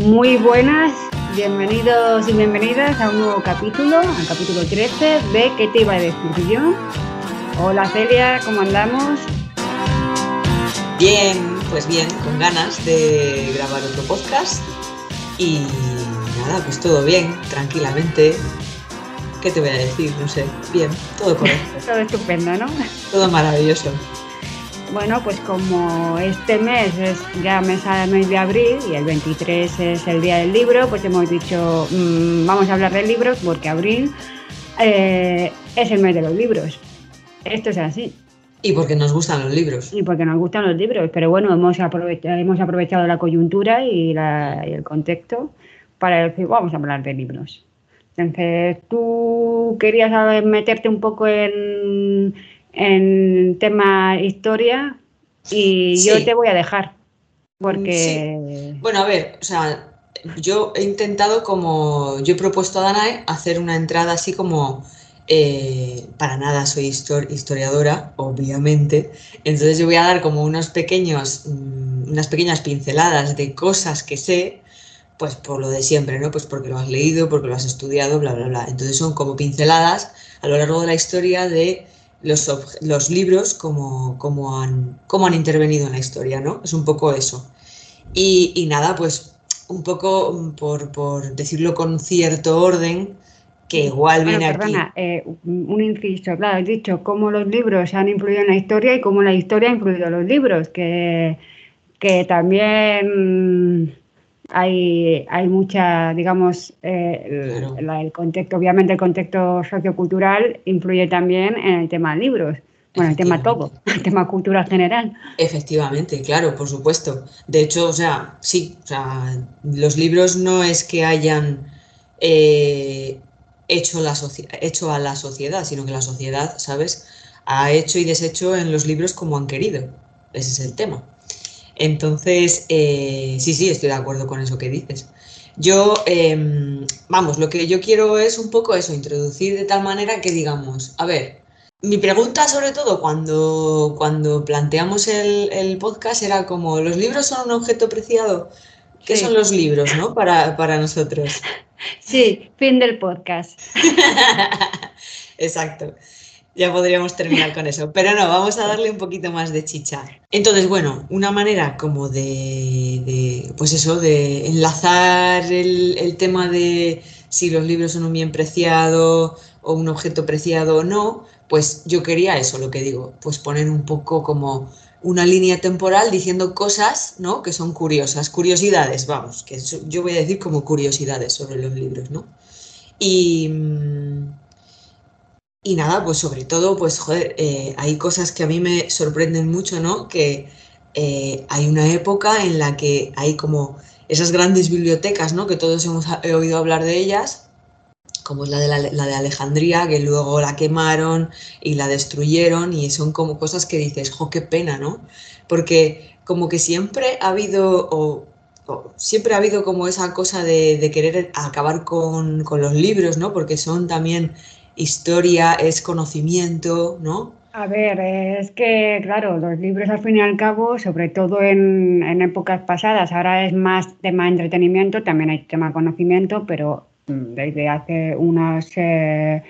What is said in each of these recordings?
Muy buenas, bienvenidos y bienvenidas a un nuevo capítulo, al capítulo 13 de ¿Qué te iba a decir yo? Hola Celia, ¿cómo andamos? Bien, pues bien, con ganas de grabar otro podcast y nada, pues todo bien, tranquilamente. ¿Qué te voy a decir? No sé, bien, todo correcto. todo estupendo, ¿no? Todo maravilloso. Bueno, pues como este mes es ya mes, mes de abril y el 23 es el día del libro, pues hemos dicho, mmm, vamos a hablar de libros porque abril eh, es el mes de los libros. Esto es así. Y porque nos gustan los libros. Y porque nos gustan los libros, pero bueno, hemos aprovechado, hemos aprovechado la coyuntura y, la, y el contexto para decir, vamos a hablar de libros. Entonces, tú querías meterte un poco en en tema historia y sí. yo te voy a dejar. Porque. Sí. Bueno, a ver, o sea, yo he intentado como. Yo he propuesto a Danae hacer una entrada así como. Eh, para nada soy histor historiadora, obviamente. Entonces yo voy a dar como unos pequeños, mmm, unas pequeñas pinceladas de cosas que sé, pues por lo de siempre, ¿no? Pues porque lo has leído, porque lo has estudiado, bla, bla, bla. Entonces son como pinceladas a lo largo de la historia de los, los libros como, como, han, como han intervenido en la historia, ¿no? Es un poco eso. Y, y nada, pues un poco por, por, decirlo con cierto orden, que igual bueno, viene perdona, aquí. Eh, un inciso, claro, has dicho cómo los libros han influido en la historia y cómo la historia ha influido en los libros, que, que también hay, hay mucha, digamos, eh, claro. el, el, contexto, obviamente el contexto sociocultural influye también en el tema de libros. Bueno, el tema todo, el tema cultural general. Efectivamente, claro, por supuesto. De hecho, o sea, sí, o sea, los libros no es que hayan eh, hecho, la hecho a la sociedad, sino que la sociedad, ¿sabes?, ha hecho y deshecho en los libros como han querido. Ese es el tema. Entonces, eh, sí, sí, estoy de acuerdo con eso que dices. Yo, eh, vamos, lo que yo quiero es un poco eso, introducir de tal manera que digamos, a ver, mi pregunta sobre todo cuando, cuando planteamos el, el podcast era como, ¿los libros son un objeto preciado? ¿Qué sí. son los libros, no? Para, para nosotros. Sí, fin del podcast. Exacto ya podríamos terminar con eso. Pero no, vamos a darle un poquito más de chicha. Entonces, bueno, una manera como de, de pues eso, de enlazar el, el, tema de si los libros son un bien preciado o un objeto preciado o no, pues yo quería eso, lo que digo, pues poner un poco como una línea temporal diciendo cosas, ¿no? Que son curiosas, curiosidades, vamos, que yo voy a decir como curiosidades sobre los libros, ¿no? Y y nada, pues sobre todo, pues joder, eh, hay cosas que a mí me sorprenden mucho, ¿no? Que eh, hay una época en la que hay como esas grandes bibliotecas, ¿no? Que todos hemos oído hablar de ellas, como es la de, la, de Alejandría, que luego la quemaron y la destruyeron, y son como cosas que dices, jo, qué pena, ¿no? Porque como que siempre ha habido, o, o siempre ha habido como esa cosa de, de querer acabar con, con los libros, ¿no? Porque son también historia, es conocimiento, ¿no? A ver, es que, claro, los libros al fin y al cabo, sobre todo en, épocas pasadas, ahora es más tema de entretenimiento, también hay tema conocimiento, pero desde hace unos, eh,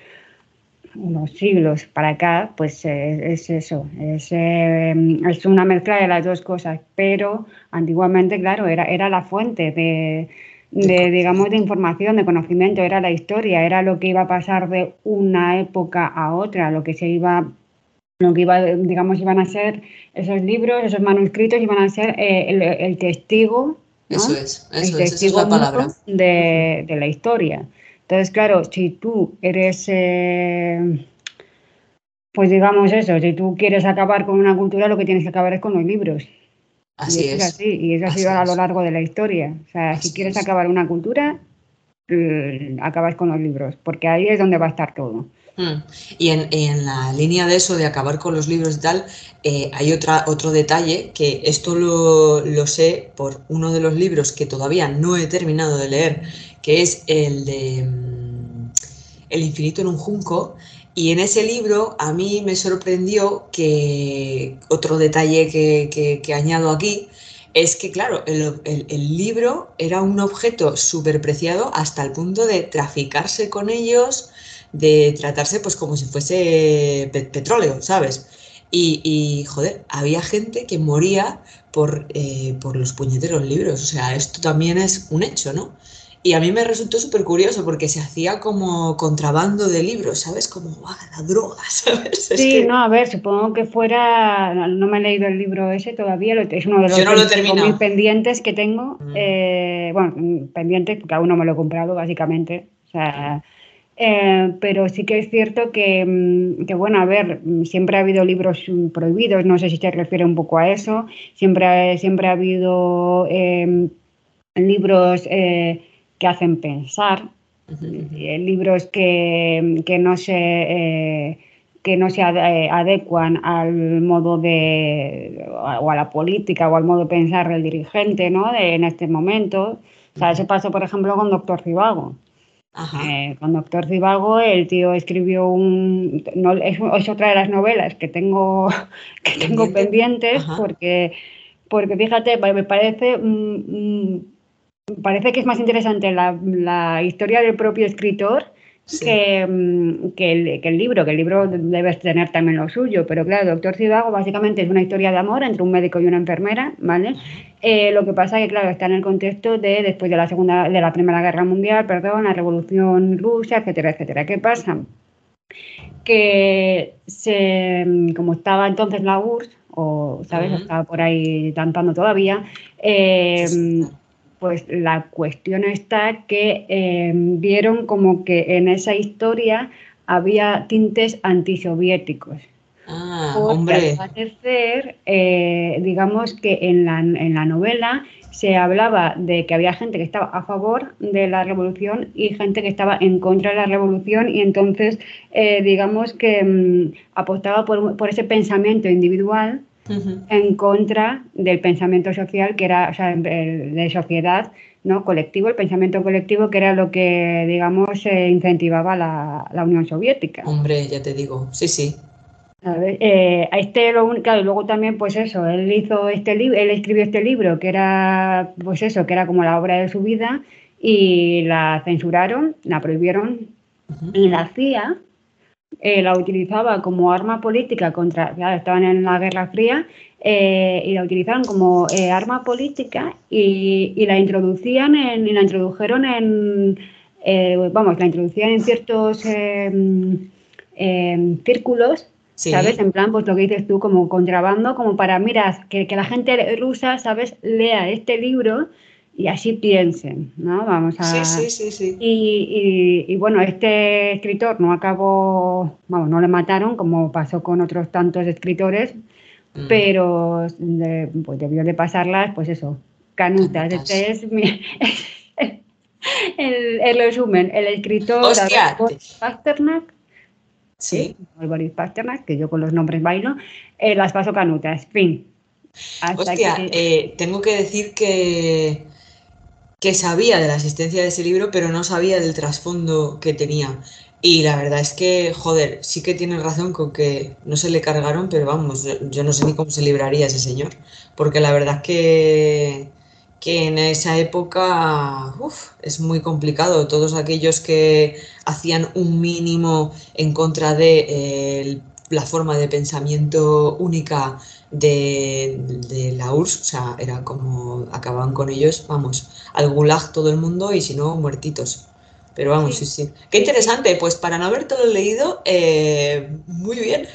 unos siglos para acá, pues eh, es eso, es, eh, es, una mezcla de las dos cosas, pero antiguamente, claro, era, era la fuente de de, digamos, de información, de conocimiento, era la historia, era lo que iba a pasar de una época a otra, lo que se iba, lo que iba, digamos, iban a ser esos libros, esos manuscritos, iban a ser eh, el, el, testigo, ¿no? Eso es, eso el testigo es, es la palabra. De, de, la historia. Entonces, claro, si tú eres, eh, pues digamos eso, si tú quieres acabar con una cultura, lo que tienes que acabar es con los libros. Así y es. Así, y eso ha sido a lo largo de la historia. O sea, así si quieres es. acabar una cultura, acabas con los libros, porque ahí es donde va a estar todo. Mm. Y en, en, la línea de eso, de acabar con los libros y tal, eh, hay otra, otro detalle que esto lo, lo, sé por uno de los libros que todavía no he terminado de leer, que es el de um, El infinito en un junco, y en ese libro a mí me sorprendió que otro detalle que, añado aquí es que, claro, el, libro era un objeto súper preciado hasta el punto de traficarse con ellos, de tratarse pues como si fuese petróleo, ¿sabes? Y, joder, había gente que moría por, eh, por los puñeteros libros. O sea, esto también es un hecho, ¿no? Y a mí me resultó súper curioso porque se hacía como contrabando de libros, ¿sabes? Como la droga, ¿sabes? sí, no, a ver, supongo que fuera. No, me he leído el libro ese todavía, es uno de los pendientes que tengo. Mm. Eh, bueno, pendientes, porque aún no me lo he comprado, básicamente. O sea. Eh, pero sí que es cierto que, mm, que, bueno, a ver, siempre ha habido libros prohibidos, no sé si se refiere un poco a eso, siempre, siempre ha habido eh, libros que hacen pensar, eh, libros que, no se, eh, que no se eh, adecuan al modo de, o a la política o al modo de pensar del dirigente ¿no? en este momento. O sea, eso pasó, por ejemplo, con Doctor Zivago. con Doctor Zivago, el tío escribió un. No, es, otra de las novelas que tengo, que tengo pendientes, porque, porque fíjate, me parece parece que es más interesante la, historia del propio escritor mm, que, el, libro, que el libro debe tener también lo suyo, pero claro, Doctor Cibago básicamente es una historia de amor entre un médico y una enfermera, ¿vale? Eh, lo que pasa es que, claro, está en el contexto de después de la segunda, de la Primera Guerra Mundial, perdón, la Revolución Rusa, etcétera, etcétera. ¿Qué pasa? Que se, mm, como estaba entonces la URSS, o, ¿sabes? Estaba por ahí cantando todavía, eh, pues la cuestión está que eh, vieron como que en esa historia había tintes antisoviéticos. Ah, hombre. Al parecer, eh, digamos que en la, en la novela se hablaba de que había gente que estaba a favor de la revolución y gente que estaba en contra de la revolución y entonces eh, digamos que mm, apostaba por, por, ese pensamiento individual en contra del pensamiento social, que era, o sea, de sociedad, ¿no? colectivo, el pensamiento colectivo, que era lo que, digamos, incentivaba la, la, Unión Soviética. Hombre, ya te digo, sí, sí. A eh, este lo claro, y luego también, pues eso, él hizo este libro, él escribió este libro que era, pues eso, que era como la obra de su vida, y la censuraron, la prohibieron, y la CIA eh, la utilizaba como arma política contra, estaban en la Guerra Fría, eh, y la utilizaban como eh, arma política y, la introducían en, y la introdujeron en, vamos, la introducían en ciertos em, em, círculos, ¿sabes? En plan, pues lo que dices tú, como contrabando, como para, mira, que, que la gente rusa, ¿sabes? Lea este libro y así piensen, ¿no? Vamos a... Sí, sí, sí, sí. Y, y, bueno, este escritor no acabó, vamos, no le mataron como pasó con otros tantos escritores, mm. pero pues debió de pasarlas, pues eso, canutas. Este es mi... el, el, resumen, el escritor Boris Pasternak, sí. Boris Pasternak, que yo con los nombres bailo, eh, las paso canutas, fin. Hostia, eh, tengo que decir que que sabía de la existencia de ese libro, pero no sabía del trasfondo que tenía. Y la verdad es que, joder, sí que tiene razón con que no se le cargaron, pero vamos, yo, no sé ni cómo se libraría ese señor. Porque la verdad es que, que en esa época es muy complicado. Todos aquellos que hacían un mínimo en contra de eh, la forma de pensamiento única de, la URSS, o sea, era como acababan con ellos, vamos, al gulag todo el mundo y si no, muertitos. Pero vamos, sí, sí. Qué interesante, pues para no haber todo leído, eh, muy bien.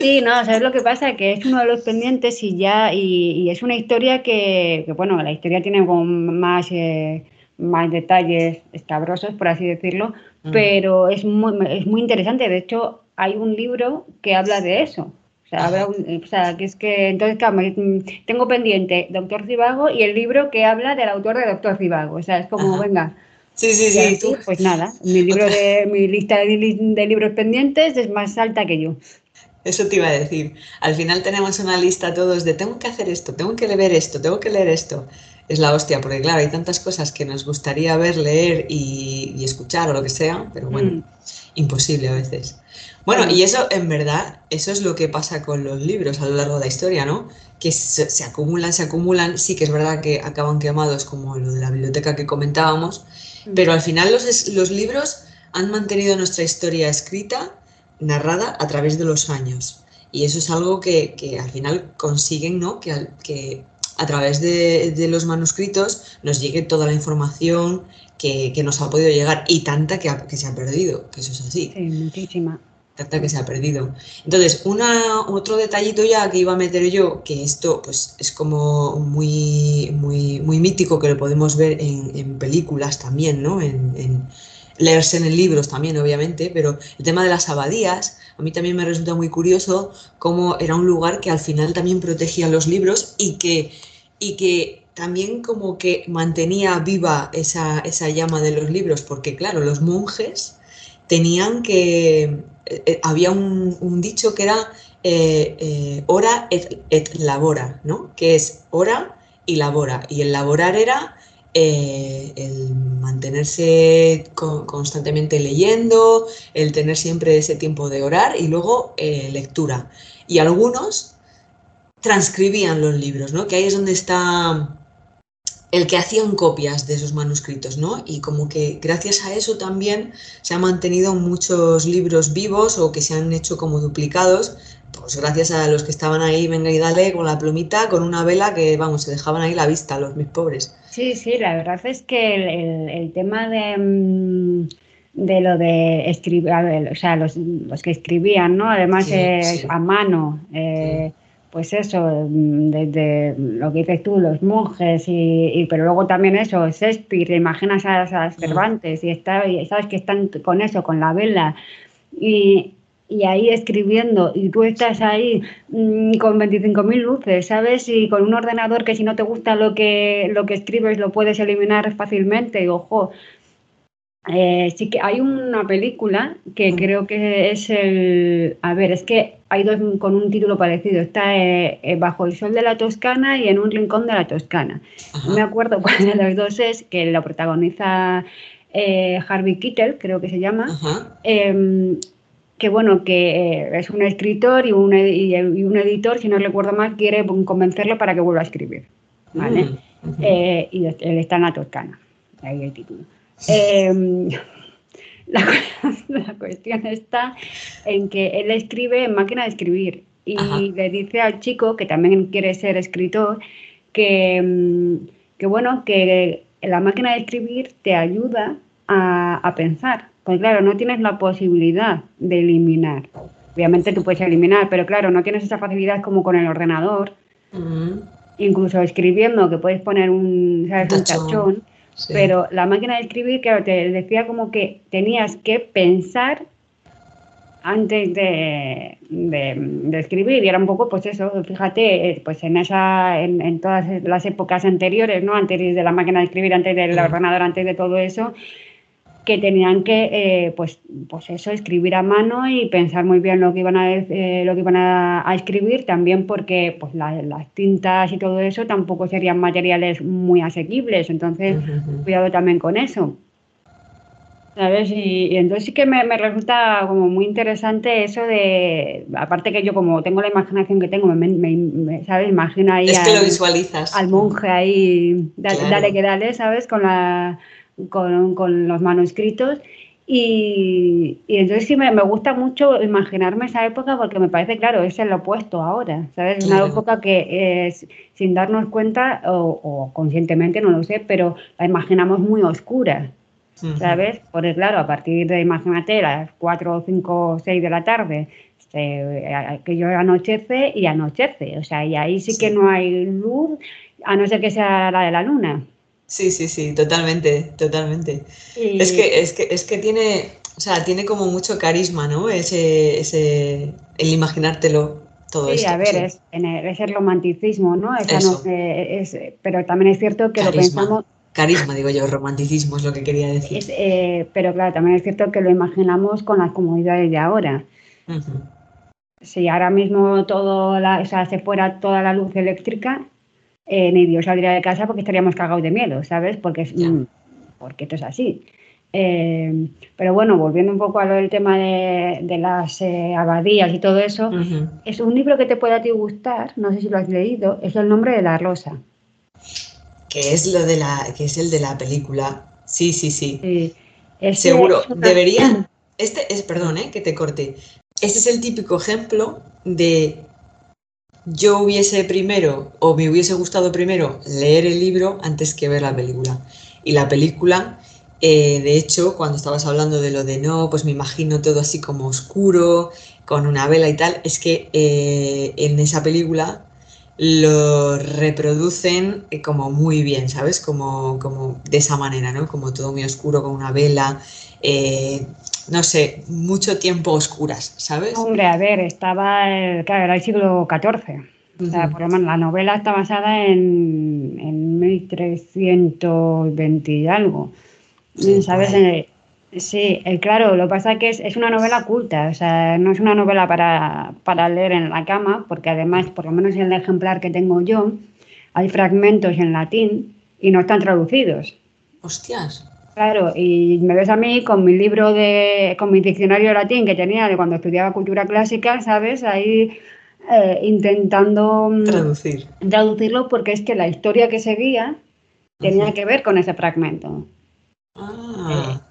Sí, no, ¿sabes lo que pasa? Que es uno de los pendientes y ya, y, es una historia que, bueno, la historia tiene como más, eh, más detalles escabrosos, por así decirlo, mm. pero es muy, es muy interesante. De hecho, hay un libro que habla de eso. O sea, que es que entonces, claro, tengo pendiente Doctor Cibago y el libro que habla del autor de Doctor Cibago. O sea, es como, venga. Sí, sí, sí. pues nada, mi, libro de, mi lista de, libros pendientes es más alta que yo. Eso te iba a decir. Al final tenemos una lista todos de tengo que hacer esto, tengo que leer esto, tengo que leer esto. es la hostia, porque claro, hay tantas cosas que nos gustaría ver, leer y, escuchar o lo que sea, pero bueno, mm. imposible a veces. Bueno, y eso en verdad, eso es lo que pasa con los libros a lo largo de la historia, ¿no? Que se, acumulan, se acumulan, sí que es verdad que acaban quemados como lo de la biblioteca que comentábamos, mm. pero al final los, los libros han mantenido nuestra historia escrita, narrada a través de los años. Y eso es algo que, al final consiguen, ¿no? Que, que a través de, los manuscritos nos llegue toda la información que, nos ha podido llegar y tanta que, que, se ha perdido, que eso es así. Sí, muchísima. Tanta que se ha perdido. Entonces, una, otro detallito ya que iba a meter yo, que esto pues es como muy, muy, muy mítico, que lo podemos ver en, películas también, ¿no? En, leerse en libros también, obviamente, pero el tema de las abadías, a mí también me resulta muy curioso cómo era un lugar que al final también protegía los libros y que, y que también como que mantenía viva esa, llama de los libros, porque claro, los monjes tenían que, eh, eh, había un, dicho que era eh, hora et, labora, ¿no? Que es hora y labora. Y el laborar era el mantenerse constantemente leyendo, el tener siempre ese tiempo de orar y luego lectura. Y algunos transcribían los libros, ¿no? Que ahí es donde está el que hacían copias de esos manuscritos, ¿no? Y como que gracias a eso también se han mantenido muchos libros vivos o que se han hecho como duplicados, pues gracias a los que estaban ahí, venga y dale, con la plumita, con una vela que, vamos, se dejaban ahí la vista, los mis pobres. Sí, sí, la verdad es que el, tema de, mm, de lo de escribir, o sea, los, que escribían, ¿no? Además a mano. Eh, pues eso, desde lo que dices tú, los monjes, y, pero luego también eso, Shakespeare, te imaginas a, esas Cervantes y, está, y sabes que están con eso, con la vela, y, ahí escribiendo, y tú estás ahí mm, con 25.000 luces, ¿sabes? Y con un ordenador que si no te gusta lo que, lo que escribes lo puedes eliminar fácilmente, y ojo, eh, sí que hay una película que mm. creo que es el. A ver, es que hay dos con un título parecido. Está eh, eh, Bajo el Sol de la Toscana y En un Rincón de la Toscana. No me acuerdo cuál de los dos es, que lo protagoniza Harvey Keitel, creo que se llama. Em, que bueno, que es un escritor y un, y, un, editor, si no recuerdo mal, quiere convencerlo para que vuelva a escribir. ¿vale? Mm, y él está en la Toscana. Ahí el título. Em, la, cuestión está en que él escribe en máquina de escribir y le dice al chico, que también quiere ser escritor, que, em, que, bueno, que la máquina de escribir te ayuda a, pensar. Pues claro, no tienes la posibilidad de eliminar. Obviamente tú puedes eliminar, pero claro, no tienes esa facilidad como con el ordenador. Incluso escribiendo, que puedes poner un, ¿sabes? un tachón pero la máquina de escribir, claro, te decía como que tenías que pensar antes de, escribir y era un poco pues eso, fíjate, eh, pues en esa, en, todas las épocas anteriores, ¿no? Antes de la máquina de escribir, antes del ordenador, antes de todo eso, que tenían que, eh, pues, pues eso, escribir a mano y pensar muy bien lo que iban a, eh, lo que iban a, escribir, también porque pues, las tintas y todo eso tampoco serían materiales muy asequibles, entonces cuidado también con eso. ¿Sabes? Y, entonces sí que me, resulta como muy interesante eso de, aparte que yo como tengo la imaginación que tengo, me, me ¿sabes? Imagino ahí es que lo visualizas. al monje ahí, dale que dale, ¿sabes? Con la con, los manuscritos. Y, entonces sí me, gusta mucho imaginarme esa época porque me parece, claro, es el opuesto ahora, ¿sabes? Una época que es, sin darnos cuenta o, conscientemente, no lo sé, pero la imaginamos muy oscura, ¿sabes? Porque claro, a partir de, imagínate, las 4, 5, 6 de la tarde, este, que yo anochece y anochece, o sea, y ahí sí que no hay luz, a no ser que sea la de la luna. Sí, sí, sí, totalmente, totalmente. Es, que, es, que, es que tiene, o sea, tiene como mucho carisma, ¿no? Ese, ese, el imaginártelo todo sí, a ver, Es, es, el romanticismo, ¿no? es, pero también es cierto que lo pensamos... Carisma, digo yo, romanticismo es lo que quería decir. Eh, pero claro, también es cierto que lo imaginamos con las comodidades de ahora. Si ahora mismo todo la, o sea, se fuera toda la luz eléctrica, eh, ni Dios saldría de casa porque estaríamos cagados de miedo, ¿sabes? Porque, es, mm, porque esto es así. Eh, pero bueno, volviendo un poco a lo del tema de, las eh, abadías y todo eso, es un libro que te puede a ti gustar, no sé si lo has leído, es El nombre de la rosa. Que es lo de la, que es el de la película. Sí, sí, sí. Seguro. Debería. Este es, perdón, que te corte. Este es el típico ejemplo de yo hubiese primero o me hubiese gustado primero leer el libro antes que ver la película. Y la película, eh, de hecho, cuando estabas hablando de lo de no, pues me imagino todo así como oscuro, con una vela y tal, es que eh, en esa película lo reproducen eh, como muy bien, ¿sabes? Como, como de esa manera, ¿no? Como todo muy oscuro con una vela no sé, mucho tiempo oscuras, ¿sabes? Hombre, a ver, estaba, el, claro, era el siglo XIV. O sea, por lo menos la novela está basada en, en 1320 y algo. ¿Sabes? Eh, sí, el, claro, lo que pasa es que es, una novela culta, o sea, no es una novela para, para leer en la cama, porque además, por lo menos en el ejemplar que tengo yo, hay fragmentos en latín y no están traducidos. Hostias. Claro, y me ves a mí con mi libro de, con mi diccionario de latín que tenía de cuando estudiaba cultura clásica, ¿sabes? Ahí eh, intentando mm, Traducir. traducirlo porque es que la historia que seguía tenía que ver con ese fragmento. Ah. Eh,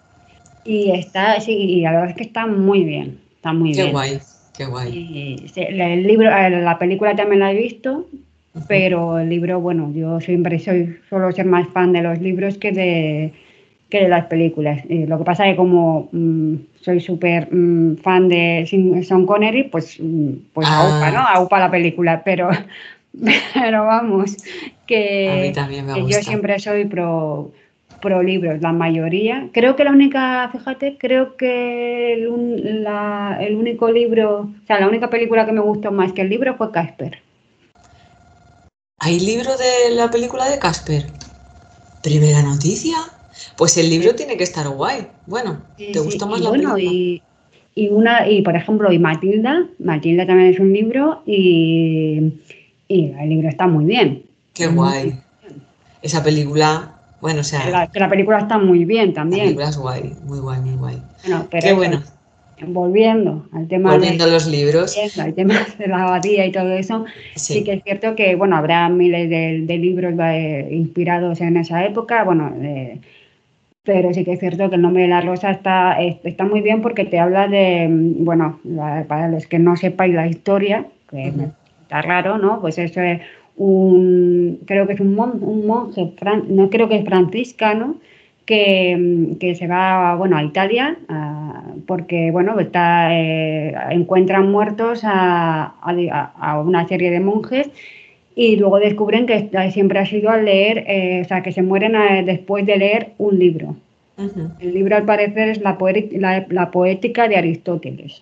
y está, sí, y la verdad es que está muy bien, está muy bien. Qué guay, qué guay. el libro, eh, la película también la he visto, pero el libro, bueno, yo siempre soy, suelo ser más fan de los libros que de que de las películas. lo que pasa es que como mm, soy súper mm, fan de Sean Connery, pues, mm, pues ah. aupa, ¿no? Aupa la película, pero, pero vamos, que, yo siempre soy pro, pro libros, la mayoría. Creo que la única, fíjate, creo que el, el único libro, o sea, la única película que me gustó más que el libro fue Casper. ¿Hay libro de la película de Casper? Primera noticia. Pues el libro tiene que estar guay. Bueno, ¿te gusta más la bueno, Y, y, una, y por ejemplo, y Matilda, Matilda también es un libro y, el libro está muy bien. Qué guay. Esa película, bueno, o sea. La, la película está muy bien también. La película es guay, muy guay, muy guay. Bueno, pero Qué bueno. Volviendo al tema volviendo de, los libros al tema de la abadía y todo eso sí. que es cierto que bueno habrá miles de, libros eh, inspirados en esa época bueno pero sí que es cierto que el nombre de la rosa está, está muy bien porque te habla de, bueno, para los que no sepáis la historia, que está raro, ¿no? Pues eso es un, creo que es un, un monje, no creo que es franciscano, que, que, se va bueno, a Italia porque bueno, está, eh, encuentran muertos a, a, una serie de monjes y luego descubren que siempre ha sido al leer, eh, o sea, que se mueren eh, después de leer un libro. El libro, al parecer, es la, la, poética de Aristóteles.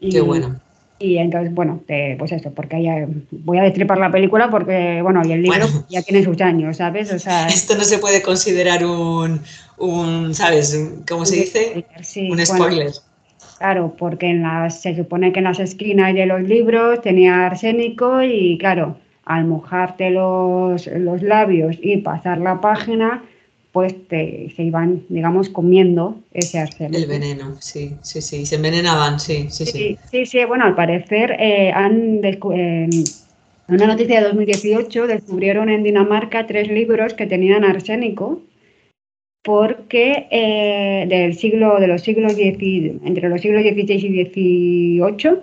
Qué bueno. Y entonces, bueno, pues eso, porque ya voy a destripar la película porque, bueno, y el libro ya tiene sus años, ¿sabes? O sea, Esto no se puede considerar un, un ¿sabes? ¿Cómo se dice? un spoiler. Claro, porque en las, se supone que en las esquinas de los libros tenía arsénico y claro, al mojarte los, los labios y pasar la página, pues te, se iban, digamos, comiendo ese arsénico. El veneno, sí, sí, sí, se envenenaban, sí, sí, sí. Sí, sí, bueno, al parecer eh, han en una noticia de 2018 descubrieron en Dinamarca tres libros que tenían arsénico porque eh, del siglo, de los siglos entre los siglos XVI y XVIII,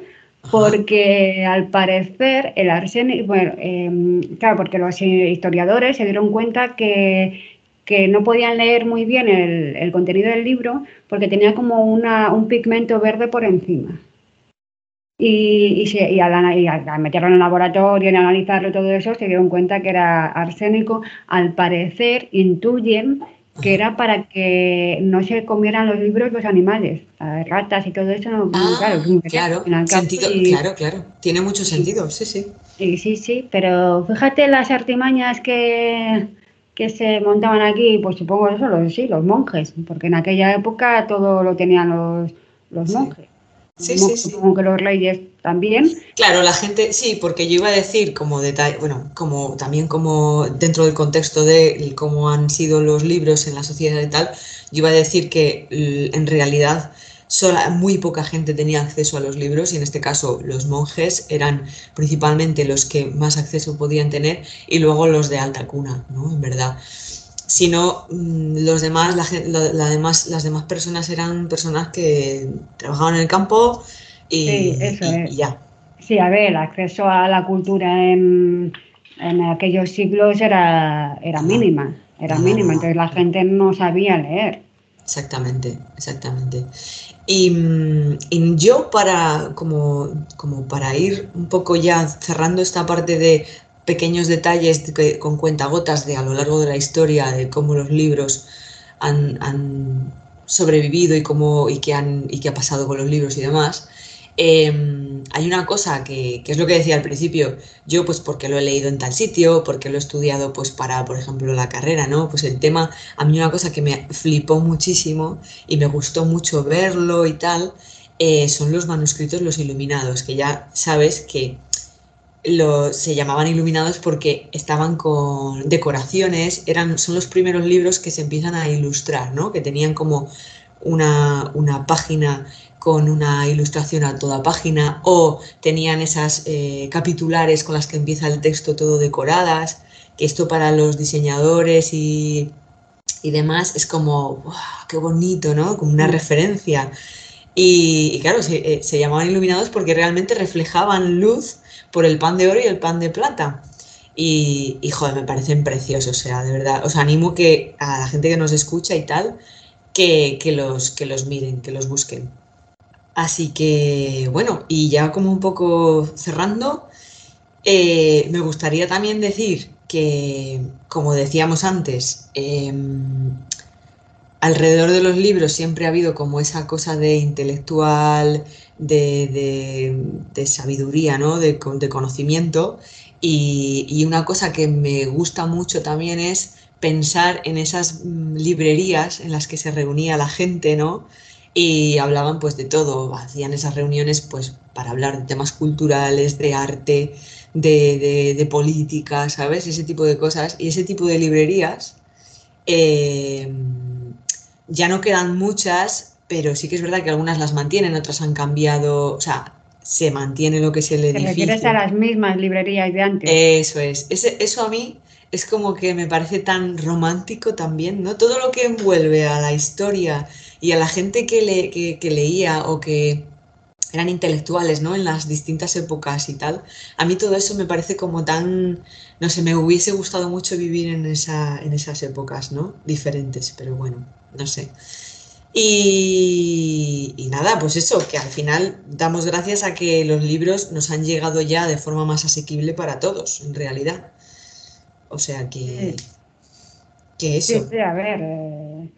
porque al parecer el arsénico, bueno, em, claro, porque los historiadores se dieron cuenta que, que no podían leer muy bien el, el, contenido del libro porque tenía como una, un pigmento verde por encima. Y, y, se, y, al, y, al, meterlo en el laboratorio, en analizarlo todo eso, se dieron cuenta que era arsénico. Al parecer, intuyen que era para que no se comieran los libros los animales, ratas y todo eso. Ah, claro, claro, claro, claro, tiene mucho sentido, sí, sí. Sí, sí, sí, pero fíjate las artimañas que, que se montaban aquí, pues supongo eso, los, sí, los monjes, porque en aquella época todo lo tenían los, los monjes. Sí, sí, sí. Supongo que los reyes también. Claro, la gente, sí, porque yo iba a decir como detalle, bueno, como también como dentro del contexto de cómo han sido los libros en la sociedad y tal, yo iba a decir que en realidad muy poca gente tenía acceso a los libros y en este caso los monjes eran principalmente los que más acceso podían tener y luego los de alta cuna, ¿no? En verdad. Si no, mm, los demás, la, demás, las demás personas eran personas que trabajaban en el campo y, ya. Sí, a ver, el acceso a la cultura en, aquellos siglos era, era mínima, era mínima, entonces la gente no sabía leer. Exactamente, exactamente. Y, yo para, como, como, para ir un poco ya cerrando esta parte de pequeños detalles con cuentagotas de a lo largo de la historia de cómo los libros han, sobrevivido y cómo y qué han y qué ha pasado con los libros y demás, Em, hay una cosa que, es lo que decía al principio, yo pues porque lo he leído en tal sitio, porque lo he estudiado pues para, por ejemplo, la carrera, ¿no? Pues el tema, a mí una cosa que me flipó muchísimo y me gustó mucho verlo y tal, eh, son los manuscritos, los iluminados, que ya sabes que se llamaban iluminados porque estaban con decoraciones, eran, son los primeros libros que se empiezan a ilustrar, ¿no? Que tenían como una, una página con una ilustración a toda página o tenían esas eh, capitulares con las que empieza el texto todo decoradas, que esto para los diseñadores y, demás es como, qué bonito, ¿no? Como una mm. referencia. Y, claro, se, eh, se, llamaban iluminados porque realmente reflejaban luz por el pan de oro y el pan de plata. Y, y joder, me parecen preciosos, o sea, de verdad, os animo que a la gente que nos escucha y tal, que, que los, que los miren, que los busquen. Así que, bueno, y ya como un poco cerrando, eh, me gustaría también decir que, como decíamos antes, em, alrededor de los libros siempre ha habido como esa cosa de intelectual, de, sabiduría, ¿no? de, conocimiento. Y, y, una cosa que me gusta mucho también es pensar en esas mm, librerías en las que se reunía la gente, ¿no? Y hablaban pues de todo, hacían esas reuniones pues para hablar de temas culturales, de arte, de, política, ¿sabes? Ese tipo de cosas y ese tipo de librerías eh, ya no quedan muchas, pero sí que es verdad que algunas las mantienen, otras han cambiado, o sea, se mantiene lo que es el edificio. ¿Te refieres a las mismas librerías de antes? Eso es, eso a mí es como que me parece tan romántico también, ¿no? Todo lo que envuelve a la historia y a la gente que, le, que, leía o que eran intelectuales, ¿no? En las distintas épocas y tal. A mí todo eso me parece como tan, no sé, me hubiese gustado mucho vivir en, esa, en esas épocas, ¿no? Diferentes, pero bueno, no sé. Y, y, nada, pues eso, que al final damos gracias a que los libros nos han llegado ya de forma más asequible para todos, en realidad. O sea que, que eso. Sí, a ver, eh,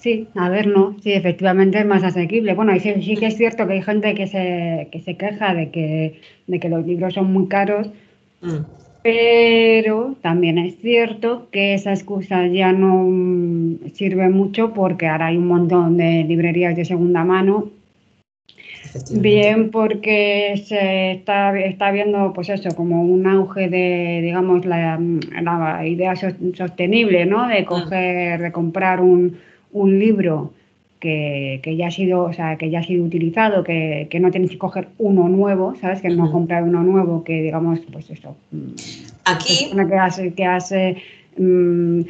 Sí, a ver, no, sí, efectivamente es más asequible. Bueno, y sí, que es cierto que hay gente que se, que se queja de que, de que los libros son muy caros, mm. pero también es cierto que esa excusa ya no sirve mucho porque ahora hay un montón de librerías de segunda mano. Bien, porque se está, está viendo, pues eso, como un auge de, digamos, la, la idea sostenible, ¿no? De mm. coger, de comprar un, un libro que, ya ha sido, o sea, que ya ha sido utilizado, que, no tienes que coger uno nuevo, ¿sabes? Que no comprar uno nuevo, que digamos, pues eso. Mm, Aquí. Que has, que has eh, mm,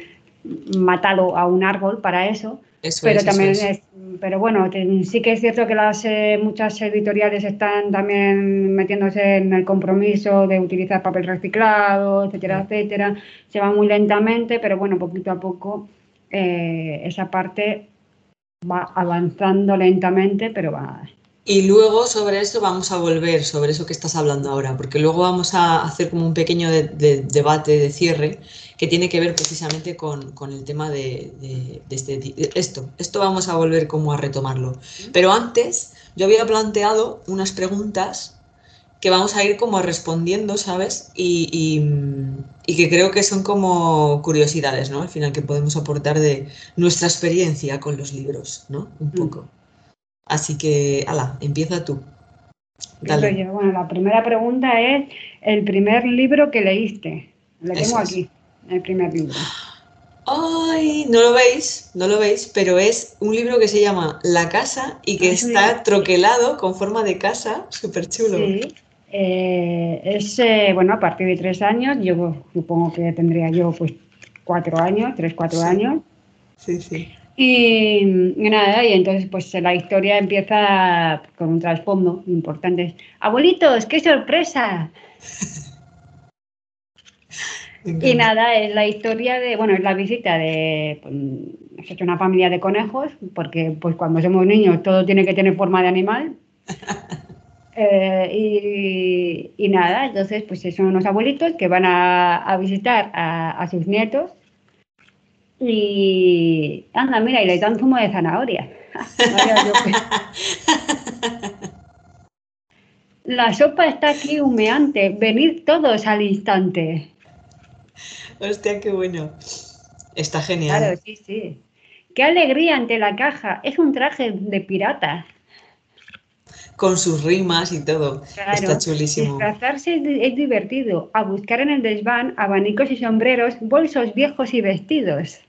matado a un árbol para eso. pero también es. pero bueno, sí que es cierto que las eh, muchas editoriales están también metiéndose en el compromiso de utilizar papel reciclado, etcétera, etcétera. Se va muy lentamente, pero bueno, poquito a poco eh, esa parte va avanzando lentamente, pero va. Y luego sobre eso vamos a volver, sobre eso que estás hablando ahora, porque luego vamos a hacer como un pequeño debate de cierre que tiene que ver precisamente con, el tema de, este, esto. Esto vamos a volver como a retomarlo. Pero antes yo había planteado unas preguntas que vamos a ir como respondiendo, ¿sabes? Y, que creo que son como curiosidades, ¿no? Al final que podemos aportar de nuestra experiencia con los libros, ¿no? Un mm. poco. Así que, ala, empieza tú. Dale. bueno, la primera pregunta es el primer libro que leíste. Lo tengo aquí, el primer libro. Ay, no lo veis, no lo veis, pero es un libro que se llama La casa y que está troquelado con forma de casa, súper chulo. Sí. Eh, es, eh, bueno, a partir de tres años, yo supongo que tendría yo pues cuatro años, tres, cuatro años. Sí, sí. Y, nada, y entonces pues la historia empieza con un trasfondo importante. Abuelitos, qué sorpresa. y nada, es la historia de, bueno, es la visita de pues, una familia de conejos, porque pues cuando somos niños todo tiene que tener forma de animal. Eh, y, nada, entonces pues son unos abuelitos que van a, visitar a, sus nietos y anda, mira, y le dan zumo de zanahoria. La sopa está aquí humeante, venid todos al instante. Hostia, qué bueno. Está genial. Claro, sí, sí. Qué alegría ante la caja. Es un traje de pirata con sus rimas y todo. Está chulísimo. Disfrazarse es, divertido. A buscar en el desván abanicos y sombreros, bolsos viejos y vestidos.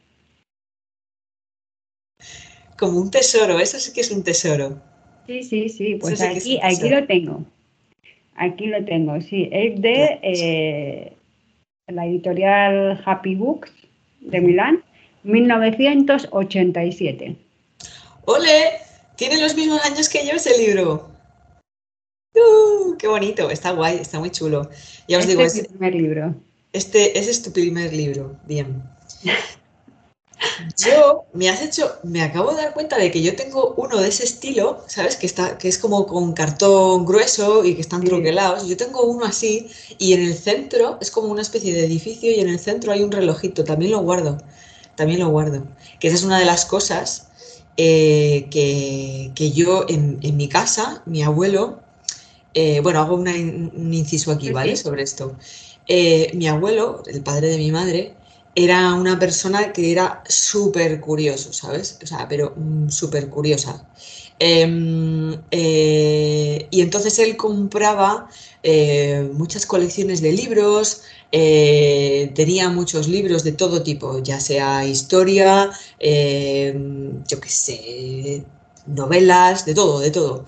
Como un tesoro, eso sí que es un tesoro. Sí, sí, sí, pues aquí, aquí lo tengo. Aquí lo tengo, sí. Es de eh, la editorial Happy Books de Milán, 1987. ¡Ole! Tiene los mismos años que yo ese libro. ¡Uh! ¡Qué bonito! Está guay, está muy chulo. Ya os este digo, es mi primer libro. Este, ese es tu primer libro. Bien. Yo me has hecho, me acabo de dar cuenta de que yo tengo uno de ese estilo, ¿sabes? Que está, que es como con cartón grueso y que están troquelados. Yo tengo uno así y en el centro es como una especie de edificio y en el centro hay un relojito. También lo guardo, también lo guardo. Que esa es una de las cosas eh, que, yo en, en, mi casa, mi abuelo eh, bueno, hago un inciso aquí, ¿vale? Sobre esto. Eh, mi abuelo, el padre de mi madre, era una persona que era súper curioso, ¿sabes? O sea, pero mm, súper curiosa. Em, eh, y entonces él compraba muchas colecciones de libros, tenía muchos libros de todo tipo, ya sea historia, em, yo qué sé, novelas, de todo, de todo.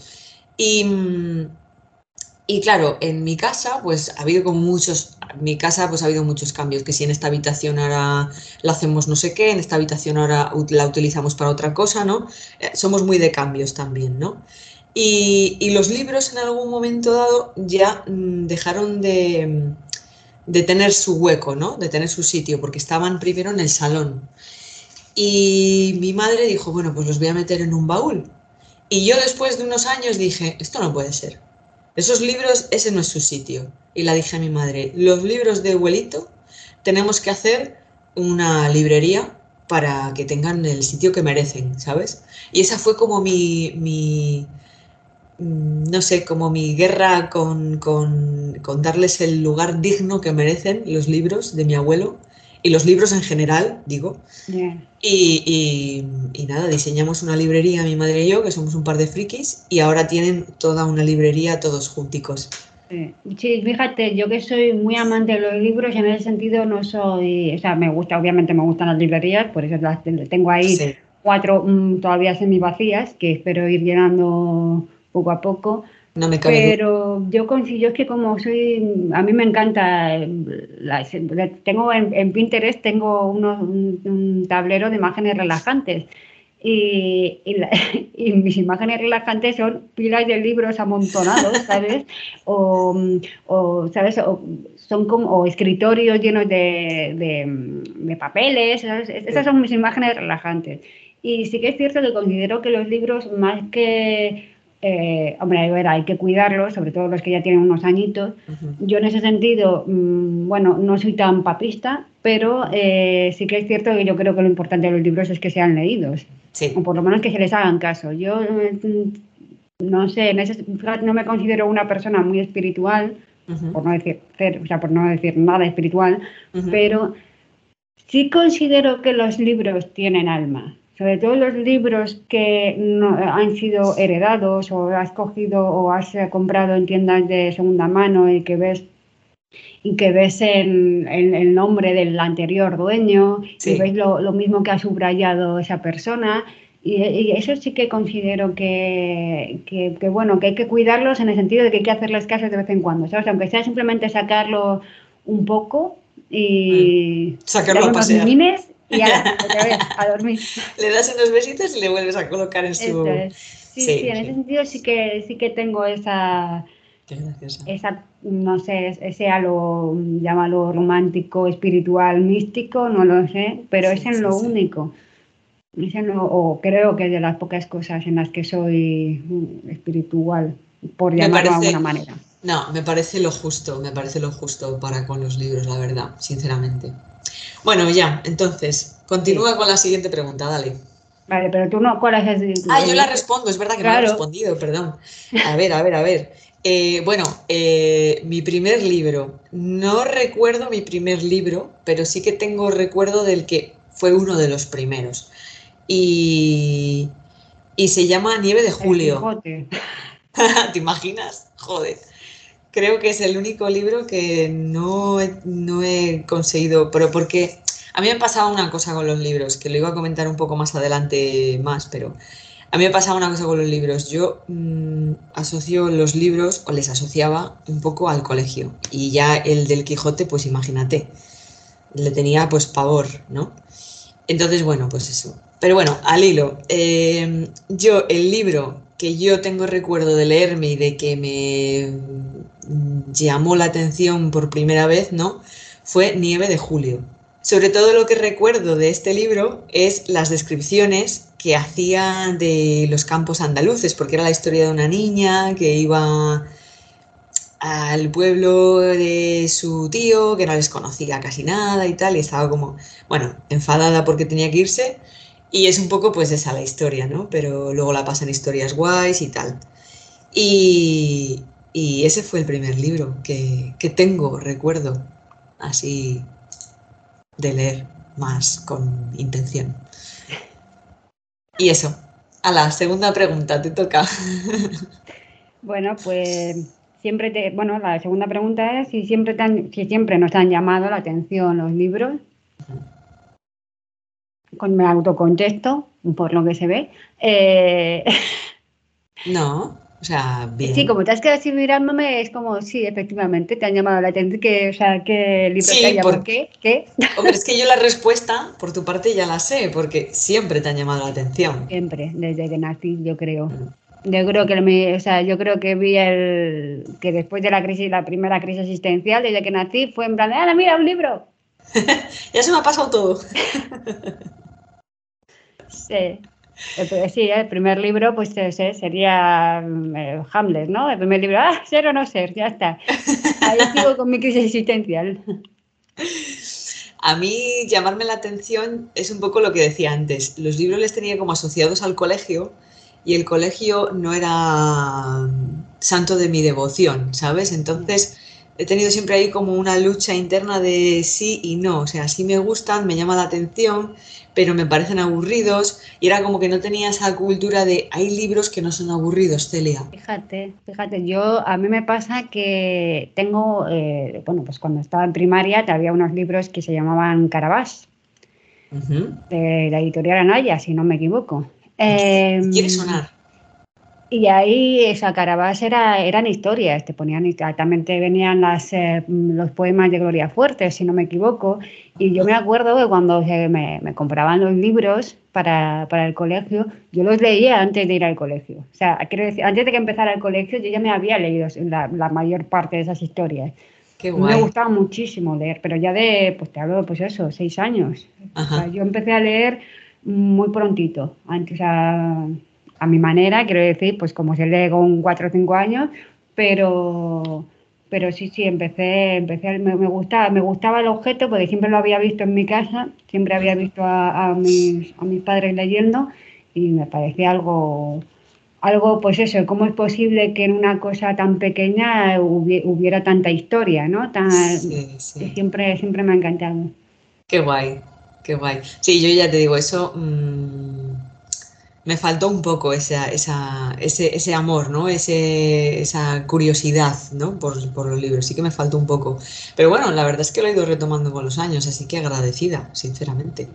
Y mm, y claro, en mi casa, pues ha habido como muchos, en mi casa pues ha habido muchos cambios, que si en esta habitación ahora la hacemos no sé qué, en esta habitación ahora la utilizamos para otra cosa, ¿no? Eh, somos muy de cambios también, ¿no? Y, los libros en algún momento dado ya mm, dejaron de, de, tener su hueco, ¿no? De tener su sitio, porque estaban primero en el salón. Y mi madre dijo, bueno, pues los voy a meter en un baúl. Y yo después de unos años dije, esto no puede ser esos libros, ese no es su sitio. Y la dije a mi madre, los libros de abuelito tenemos que hacer una librería para que tengan el sitio que merecen, ¿sabes? Y esa fue como mi, mi mm, no sé, como mi guerra con, con, con darles el lugar digno que merecen los libros de mi abuelo y los libros en general, digo. Y, nada, diseñamos una librería, mi madre y yo, que somos un par de frikis, y ahora tienen toda una librería todos junticos. Sí, fíjate, yo que soy muy amante de los libros, en ese sentido no soy, o sea, me gusta, obviamente me gustan las librerías, por eso las tengo ahí cuatro mm, todavía semi vacías, que espero ir llenando poco a poco. No me Pero yo consigo, es que como soy, a mí me encanta, tengo en, Pinterest tengo un, tablero de imágenes relajantes y, y, mis imágenes relajantes son pilas de libros amontonados, ¿sabes? o, o, ¿sabes? son como escritorios llenos de, de, papeles, Esas son mis imágenes relajantes. Y sí que es cierto que considero que los libros, más que eh, hombre, hay que cuidarlos, sobre todo los que ya tienen unos añitos. Yo en ese sentido, mm, bueno, no soy tan papista, pero eh, sí que es cierto que yo creo que lo importante de los libros es que sean leídos, o por lo menos que se les hagan caso. Yo mm, no sé, en ese, no me considero una persona muy espiritual, por no decir, o sea, por no decir nada espiritual, pero sí considero que los libros tienen alma sobre todo los libros que no, han sido heredados o has cogido o has comprado en tiendas de segunda mano y que ves y que ves en, el nombre del anterior dueño y ves lo, mismo que ha subrayado esa persona. Y, eso sí que considero que, que, bueno, que hay que cuidarlos en el sentido de que hay que hacerles caso de vez en cuando, ¿sabes? Aunque sea simplemente sacarlo un poco y mm. sacarlo a pasear. Y ya, a dormir. Le das unos besitos y le vuelves a colocar en su... Sí, sí, en ese sentido sí que, sí que tengo esa, esa, no sé, ese halo, llámalo romántico, espiritual, místico, no lo sé, pero es en lo único. Es en o creo que es de las pocas cosas en las que soy mm, espiritual, por llamarlo de alguna manera. No, me parece lo justo, me parece lo justo para con los libros, la verdad, sinceramente. Bueno, ya, entonces, continúa con la siguiente pregunta, dale. Vale, pero tú no, ¿cuál es el... Ah, yo la respondo, es verdad que no he respondido, perdón. A ver, a ver, a ver. Eh, bueno, eh, mi primer libro, no recuerdo mi primer libro, pero sí que tengo recuerdo del que fue uno de los primeros. Y, y se llama Nieve de Julio. ¿Te imaginas? Joder creo que es el único libro que no he, no he conseguido, pero porque a mí me pasaba una cosa con los libros, que lo iba a comentar un poco más adelante más, pero a mí me pasaba una cosa con los libros. Yo mm, asocio los libros, o les asociaba un poco al colegio, y ya el del Quijote, pues imagínate, le tenía pues pavor, ¿no? Entonces, bueno, pues eso. Pero bueno, al hilo, eh, yo el libro que yo tengo recuerdo de leerme y de que me llamó la atención por primera vez, ¿no? Fue Nieve de Julio. Sobre todo lo que recuerdo de este libro es las descripciones que hacía de los campos andaluces, porque era la historia de una niña que iba al pueblo de su tío, que no les conocía casi nada y tal, y estaba como, bueno, enfadada porque tenía que irse, y es un poco pues esa la historia, ¿no? Pero luego la pasan historias guays y tal. Y, ese fue el primer libro que, tengo, recuerdo, así de leer más con intención. Y eso. A la segunda pregunta, te toca. Bueno, pues siempre te, bueno, la segunda pregunta es si siempre, si siempre nos han llamado la atención los libros con mi autocontesto, por lo que se ve. Eh, no, o sea, bien. Sí, como te has quedado así mirándome, es como, sí, efectivamente, te han llamado la atención, que, o sea, ¿qué libro te ha llamado? ¿Qué? ¿Qué? Hombre, es que yo la respuesta, por tu parte, ya la sé, porque siempre te han llamado la atención. Siempre, desde que nací, yo creo. Mm. Yo creo que o sea, yo creo que vi el que después de la crisis, la primera crisis existencial, desde que nací, fue en plan, ¡ah, mira, un libro! ya se me ha pasado todo. Sí. Sí, el primer libro, pues sería eh, Hamlet, ¿no? El primer libro, ah, ser o no ser, ya está. Ahí sigo con mi crisis existencial. A mí llamarme la atención es un poco lo que decía antes. Los libros les tenía como asociados al colegio y el colegio no era santo de mi devoción, ¿sabes? Entonces he tenido siempre ahí como una lucha interna de sí y no. O sea, sí me gustan, me llama la atención, pero me parecen aburridos y era como que no tenía esa cultura de hay libros que no son aburridos, Celia. Fíjate, fíjate, yo a mí me pasa que tengo, eh, bueno, pues cuando estaba en primaria había unos libros que se llamaban Carabás, de la editorial Anaya, si no me equivoco. ¿Quiere em, sonar? Y ahí esa Carabás era, eran historias, te ponían, también te venían las, eh, los poemas de Gloria Fuertes, si no me equivoco, y yo me acuerdo que cuando me, me compraban los libros para, para, el colegio, yo los leía antes de ir al colegio. O sea, quiero decir, antes de que empezara el colegio, yo ya me había leído la, la mayor parte de esas historias. Qué guay. Me gustaba muchísimo leer, pero ya de, pues te hablo, pues eso, seis años. O sea, yo empecé a leer muy prontito, antes, a a mi manera, quiero decir, pues como se lee con cuatro o cinco años, pero, pero sí, sí, empecé, empecé me, gustaba, me gustaba el objeto porque siempre lo había visto en mi casa, siempre había visto a, mis, a mis padres leyendo y me parecía algo, algo, pues eso, ¿cómo es posible que en una cosa tan pequeña hubiera, tanta historia, ¿no? Tan, Siempre, siempre me ha encantado. Qué guay, qué guay. Sí, yo ya te digo, eso... Mm, me faltó un poco esa, esa, ese, ese, amor, ¿no? Ese, esa curiosidad, ¿no? Por, por, los libros, sí que me faltó un poco. Pero bueno, la verdad es que lo he ido retomando con los años, así que agradecida, sinceramente.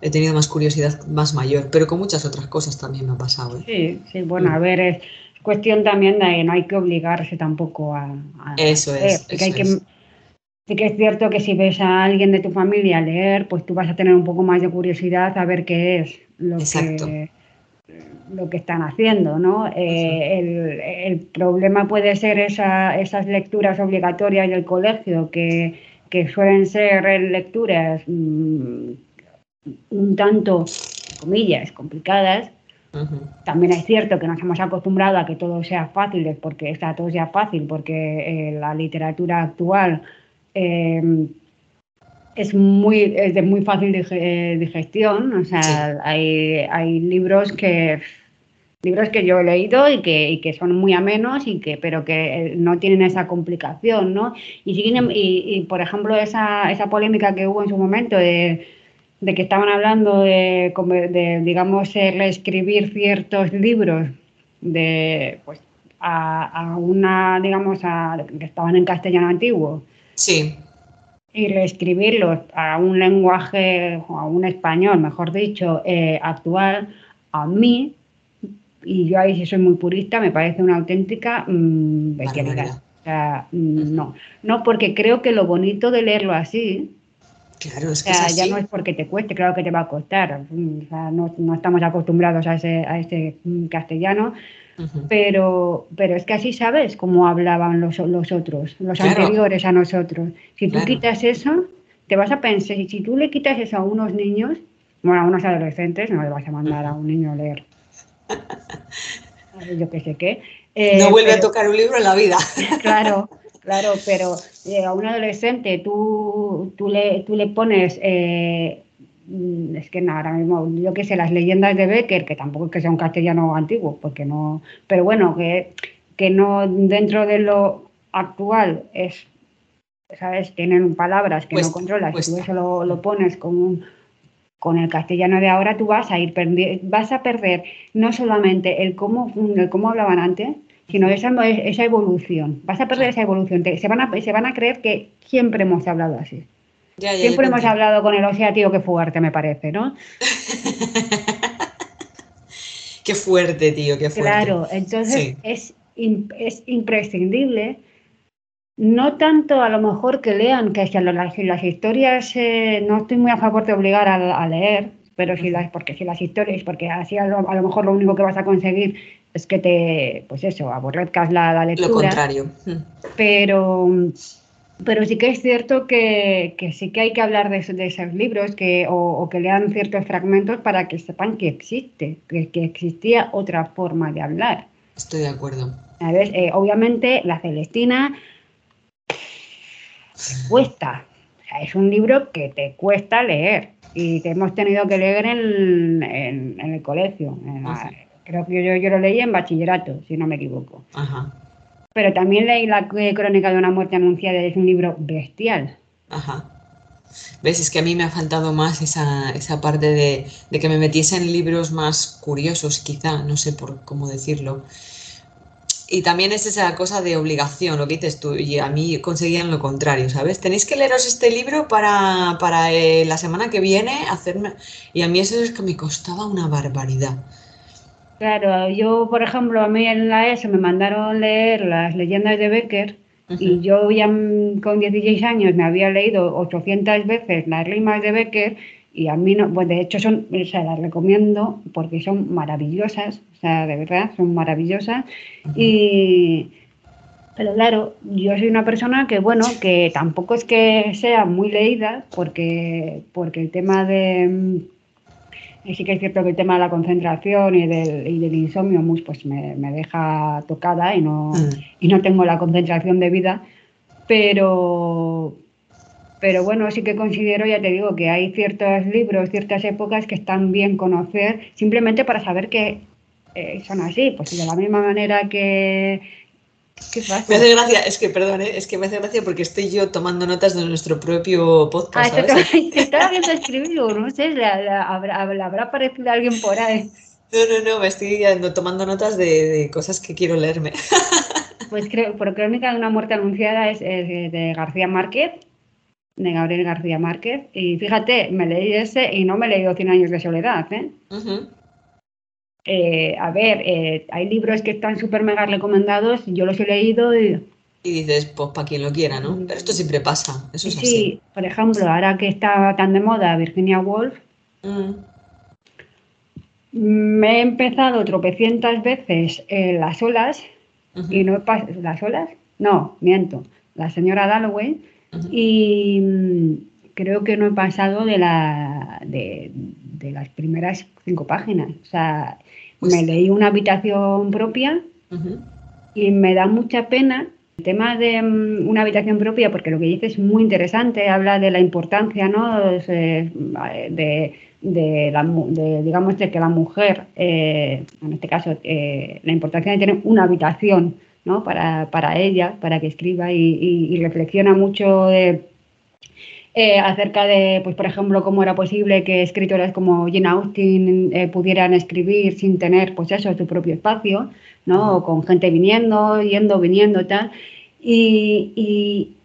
He tenido más curiosidad más mayor, pero con muchas otras cosas también me ha pasado. ¿eh? Sí, sí, bueno, a ver, es cuestión también de que no hay que obligarse tampoco a... eso es. Eso hay que, Sí que es cierto que si ves a alguien de tu familia leer, pues tú vas a tener un poco más de curiosidad a ver qué es lo que lo que están haciendo, ¿no? Eh, el, problema puede ser esas lecturas obligatorias del colegio, que, suelen ser lecturas mm, un tanto, comillas, complicadas. También es cierto que nos hemos acostumbrado a que todo sea fácil, porque está todo sea fácil, porque eh, la literatura actual eh, es muy de muy fácil digestión, o sea, hay, hay libros que libros que yo he leído y que, y que son muy amenos y que pero que eh, no tienen esa complicación, ¿no? Y, siguen, y, y por ejemplo esa, esa polémica que hubo en su momento de, de que estaban hablando de, de digamos reescribir ciertos libros de pues a, a una digamos a, que estaban en castellano antiguo. Sí y reescribirlos a un lenguaje, a un español, mejor dicho, eh, actual, a mí, y yo ahí sí soy muy purista, me parece una auténtica mmm, O sea, mm, no, no, porque creo que lo bonito de leerlo así, Claro, es que ya no es porque te cueste, claro que te va a costar. O sea, no, no, estamos acostumbrados a ese, a ese castellano, pero, pero es que así sabes cómo hablaban los, los otros, los anteriores a nosotros. Si tú quitas eso, te vas a pensar, si tú le quitas eso a unos niños, bueno, a unos adolescentes, no le vas a mandar a un niño a leer. Yo qué sé qué. Eh, no vuelve a tocar un libro en la vida. Claro, claro, pero eh, a un adolescente tú, tú, le, tú le pones eh, es que ahora mismo, yo qué sé, las leyendas de Becker, que tampoco es que sea un castellano antiguo, porque no, pero bueno, que, que no dentro de lo actual es, ¿sabes? Tienen palabras que no controlas, si tú eso lo, pones con, con el castellano de ahora, tú vas a ir vas a perder no solamente el cómo, el cómo hablaban antes, sino esa, esa evolución. Vas a perder esa evolución. se, van a, se van a creer que siempre hemos hablado así. Siempre hemos hablado con el tío, qué fuerte me parece, ¿no? qué fuerte, tío, qué fuerte. Claro, entonces es, es imprescindible no tanto a lo mejor que lean, que si las, las historias, eh, no estoy muy a favor de obligar a, leer, pero si las, porque si las historias, porque así a lo, mejor lo único que vas a conseguir es que te, pues eso, aborrezcas la, la lectura. Lo contrario. Pero pero sí que es cierto que, sí que hay que hablar de, esos libros que, o, que lean ciertos fragmentos para que sepan que existe, que, existía otra forma de hablar. Estoy de acuerdo. Eh, obviamente, La Celestina cuesta. es un libro que te cuesta leer y que hemos tenido que leer en, el colegio. creo que yo, yo lo leí en bachillerato, si no me equivoco. Ajá. Pero también leí la crónica de una muerte anunciada, es un libro bestial. Ajá. ¿Ves? Es que a mí me ha faltado más esa, esa parte de, de, que me metiese en libros más curiosos, quizá, no sé por cómo decirlo. Y también es esa cosa de obligación, lo que dices tú, y a mí conseguían lo contrario, ¿sabes? Tenéis que leeros este libro para, para eh, la semana que viene hacerme... Y a mí eso es que me costaba una barbaridad. Claro, yo, por ejemplo, a mí en la ESO me mandaron leer las leyendas de Becker y yo ya con 16 años me había leído 800 veces las rimas de Becker y a mí no, pues de hecho son, o sea, las recomiendo porque son maravillosas, o sea, de verdad, son maravillosas y... Pero claro, yo soy una persona que, bueno, que tampoco es que sea muy leída, porque, porque el tema de, y sí que es cierto que el tema de la concentración y del, y del insomnio pues me, me, deja tocada y no, mm. y no tengo la concentración de vida, pero, pero bueno, sí que considero, ya te digo, que hay ciertos libros, ciertas épocas que están bien conocer, simplemente para saber que eh, son así, pues de la misma manera que me hace gracia, es que, perdón, ¿eh? es que me hace gracia porque estoy yo tomando notas de nuestro propio podcast. Ah, ¿sabes? Te, estaba viendo escribir, no sé, le, habrá, habrá aparecido alguien por ahí. No, no, no, me estoy tomando notas de, cosas que quiero leerme. Pues creo, por Crónica de una muerte anunciada es, de García Márquez, de Gabriel García Márquez. Y fíjate, me leí ese y no me he leído Cien años de soledad. ¿eh? Eh, a ver, eh, hay libros que están súper mega recomendados, yo los he leído y... Y dices, pues para quien lo quiera, ¿no? Pero esto siempre pasa, eso es sí, Sí, por ejemplo, ahora que está tan de moda Virginia Woolf, mm. me he empezado tropecientas veces las olas y no he pasado... ¿Las olas? No, miento. La señora Dalloway y mm, creo que no he pasado de, la, de, de las primeras cinco páginas. O sea, me pues leí una habitación propia y me da mucha pena el tema de mm, una habitación propia, porque lo que dice es muy interesante, habla de la importancia, ¿no? De, de, la, digamos, de que la mujer, eh, en este caso, eh, la importancia de tener una habitación, ¿no? Para, para ella, para que escriba y, y reflexiona mucho de eh, acerca de, pues por ejemplo, cómo era posible que escritoras como Jane Austen eh, pudieran escribir sin tener, pues eso, su propio espacio, ¿no? con gente viniendo, yendo, viniendo, tal. Y,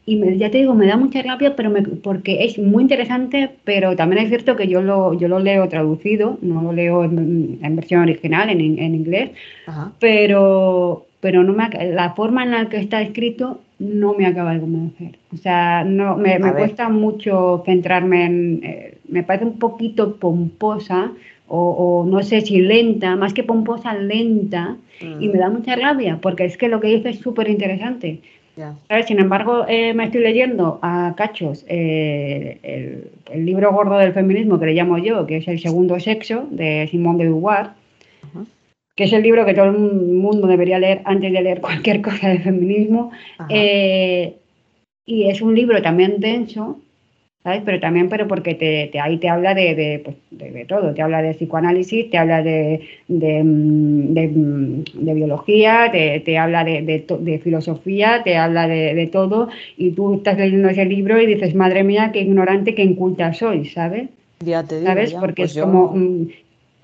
y, ya te digo, me da mucha rabia, pero porque es muy interesante, pero también es cierto que yo lo, yo lo leo traducido, no lo leo en, versión original, en, en inglés, pero pero no me, la forma en la que está escrito no me acaba de convencer. O sea, no, me, cuesta mucho centrarme en... Eh, me parece un poquito pomposa o, no sé si lenta, más que pomposa, lenta, y me da mucha rabia, porque es que lo que dice es súper interesante. Sin embargo, eh, me estoy leyendo a cachos eh, el, el, libro gordo del feminismo que le llamo yo, que es El segundo sexo, de Simone de Beauvoir, que es el libro que todo el mundo debería leer antes de leer cualquier cosa de feminismo. Eh, y es un libro también denso, ¿sabes? Pero también, pero porque te, ahí te habla de, pues, de, todo, te habla de psicoanálisis, te habla de, biología, te, te habla de, filosofía, te habla de, todo, y tú estás leyendo ese libro y dices, madre mía, qué ignorante, qué inculta soy, ¿sabes? Ya te digo, ¿Sabes? Porque pues es como mm,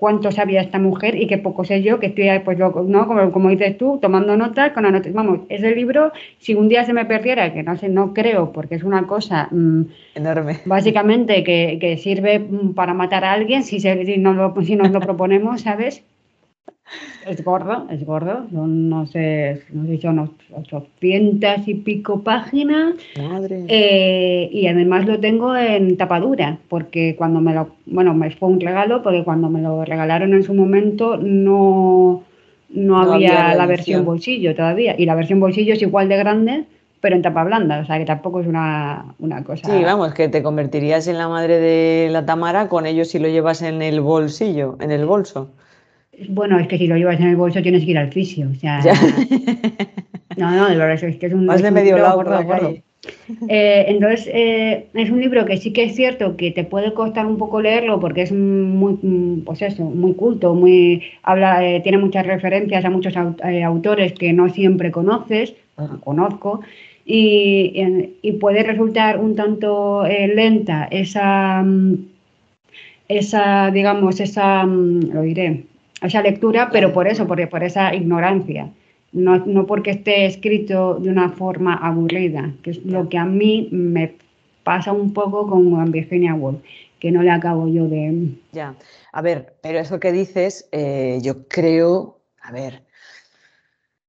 cuánto sabía esta mujer y qué poco sé yo, que estoy, pues, ¿no? Como, como dices tú, tomando notas, con anotaciones. Vamos, ese libro, si un día se me perdiera, que no sé, no creo, porque es una cosa mm, enorme. Básicamente que, que, sirve mm, para matar a alguien si, se, si, lo, si nos lo proponemos, ¿sabes? Es gordo, es gordo, son, no sé, no sé, son 800 y pico páginas. Madre. Eh, y además lo tengo en tapadura, porque cuando me lo, bueno, me fue un regalo, porque cuando me lo regalaron en su momento no, no, había, la versión bolsillo todavía. Y la versión bolsillo es igual de grande, pero en tapa blanda, o sea que tampoco es una, una, cosa. Sí, vamos, que te convertirías en la madre de la Tamara con ello si lo llevas en el bolsillo, en el bolso. Bueno, es que si lo llevas en el bolso tienes que ir al fisio. O sea, no, no, de verdad es que es un. Más de medio lado, por eh, entonces, eh, es un libro que sí que es cierto que te puede costar un poco leerlo porque es muy, pues eso, muy culto, muy habla, eh, tiene muchas referencias a muchos autores que no siempre conoces, conozco, y, y, puede resultar un tanto lenta esa, mm, esa, digamos, esa, mm, lo diré, esa lectura, pero por eso, por, por esa ignorancia. No, no, porque esté escrito de una forma aburrida, que es lo que a mí me pasa un poco con Virginia Woolf, que no le acabo yo de... Ya, a ver, pero eso que dices, eh, yo creo, a ver,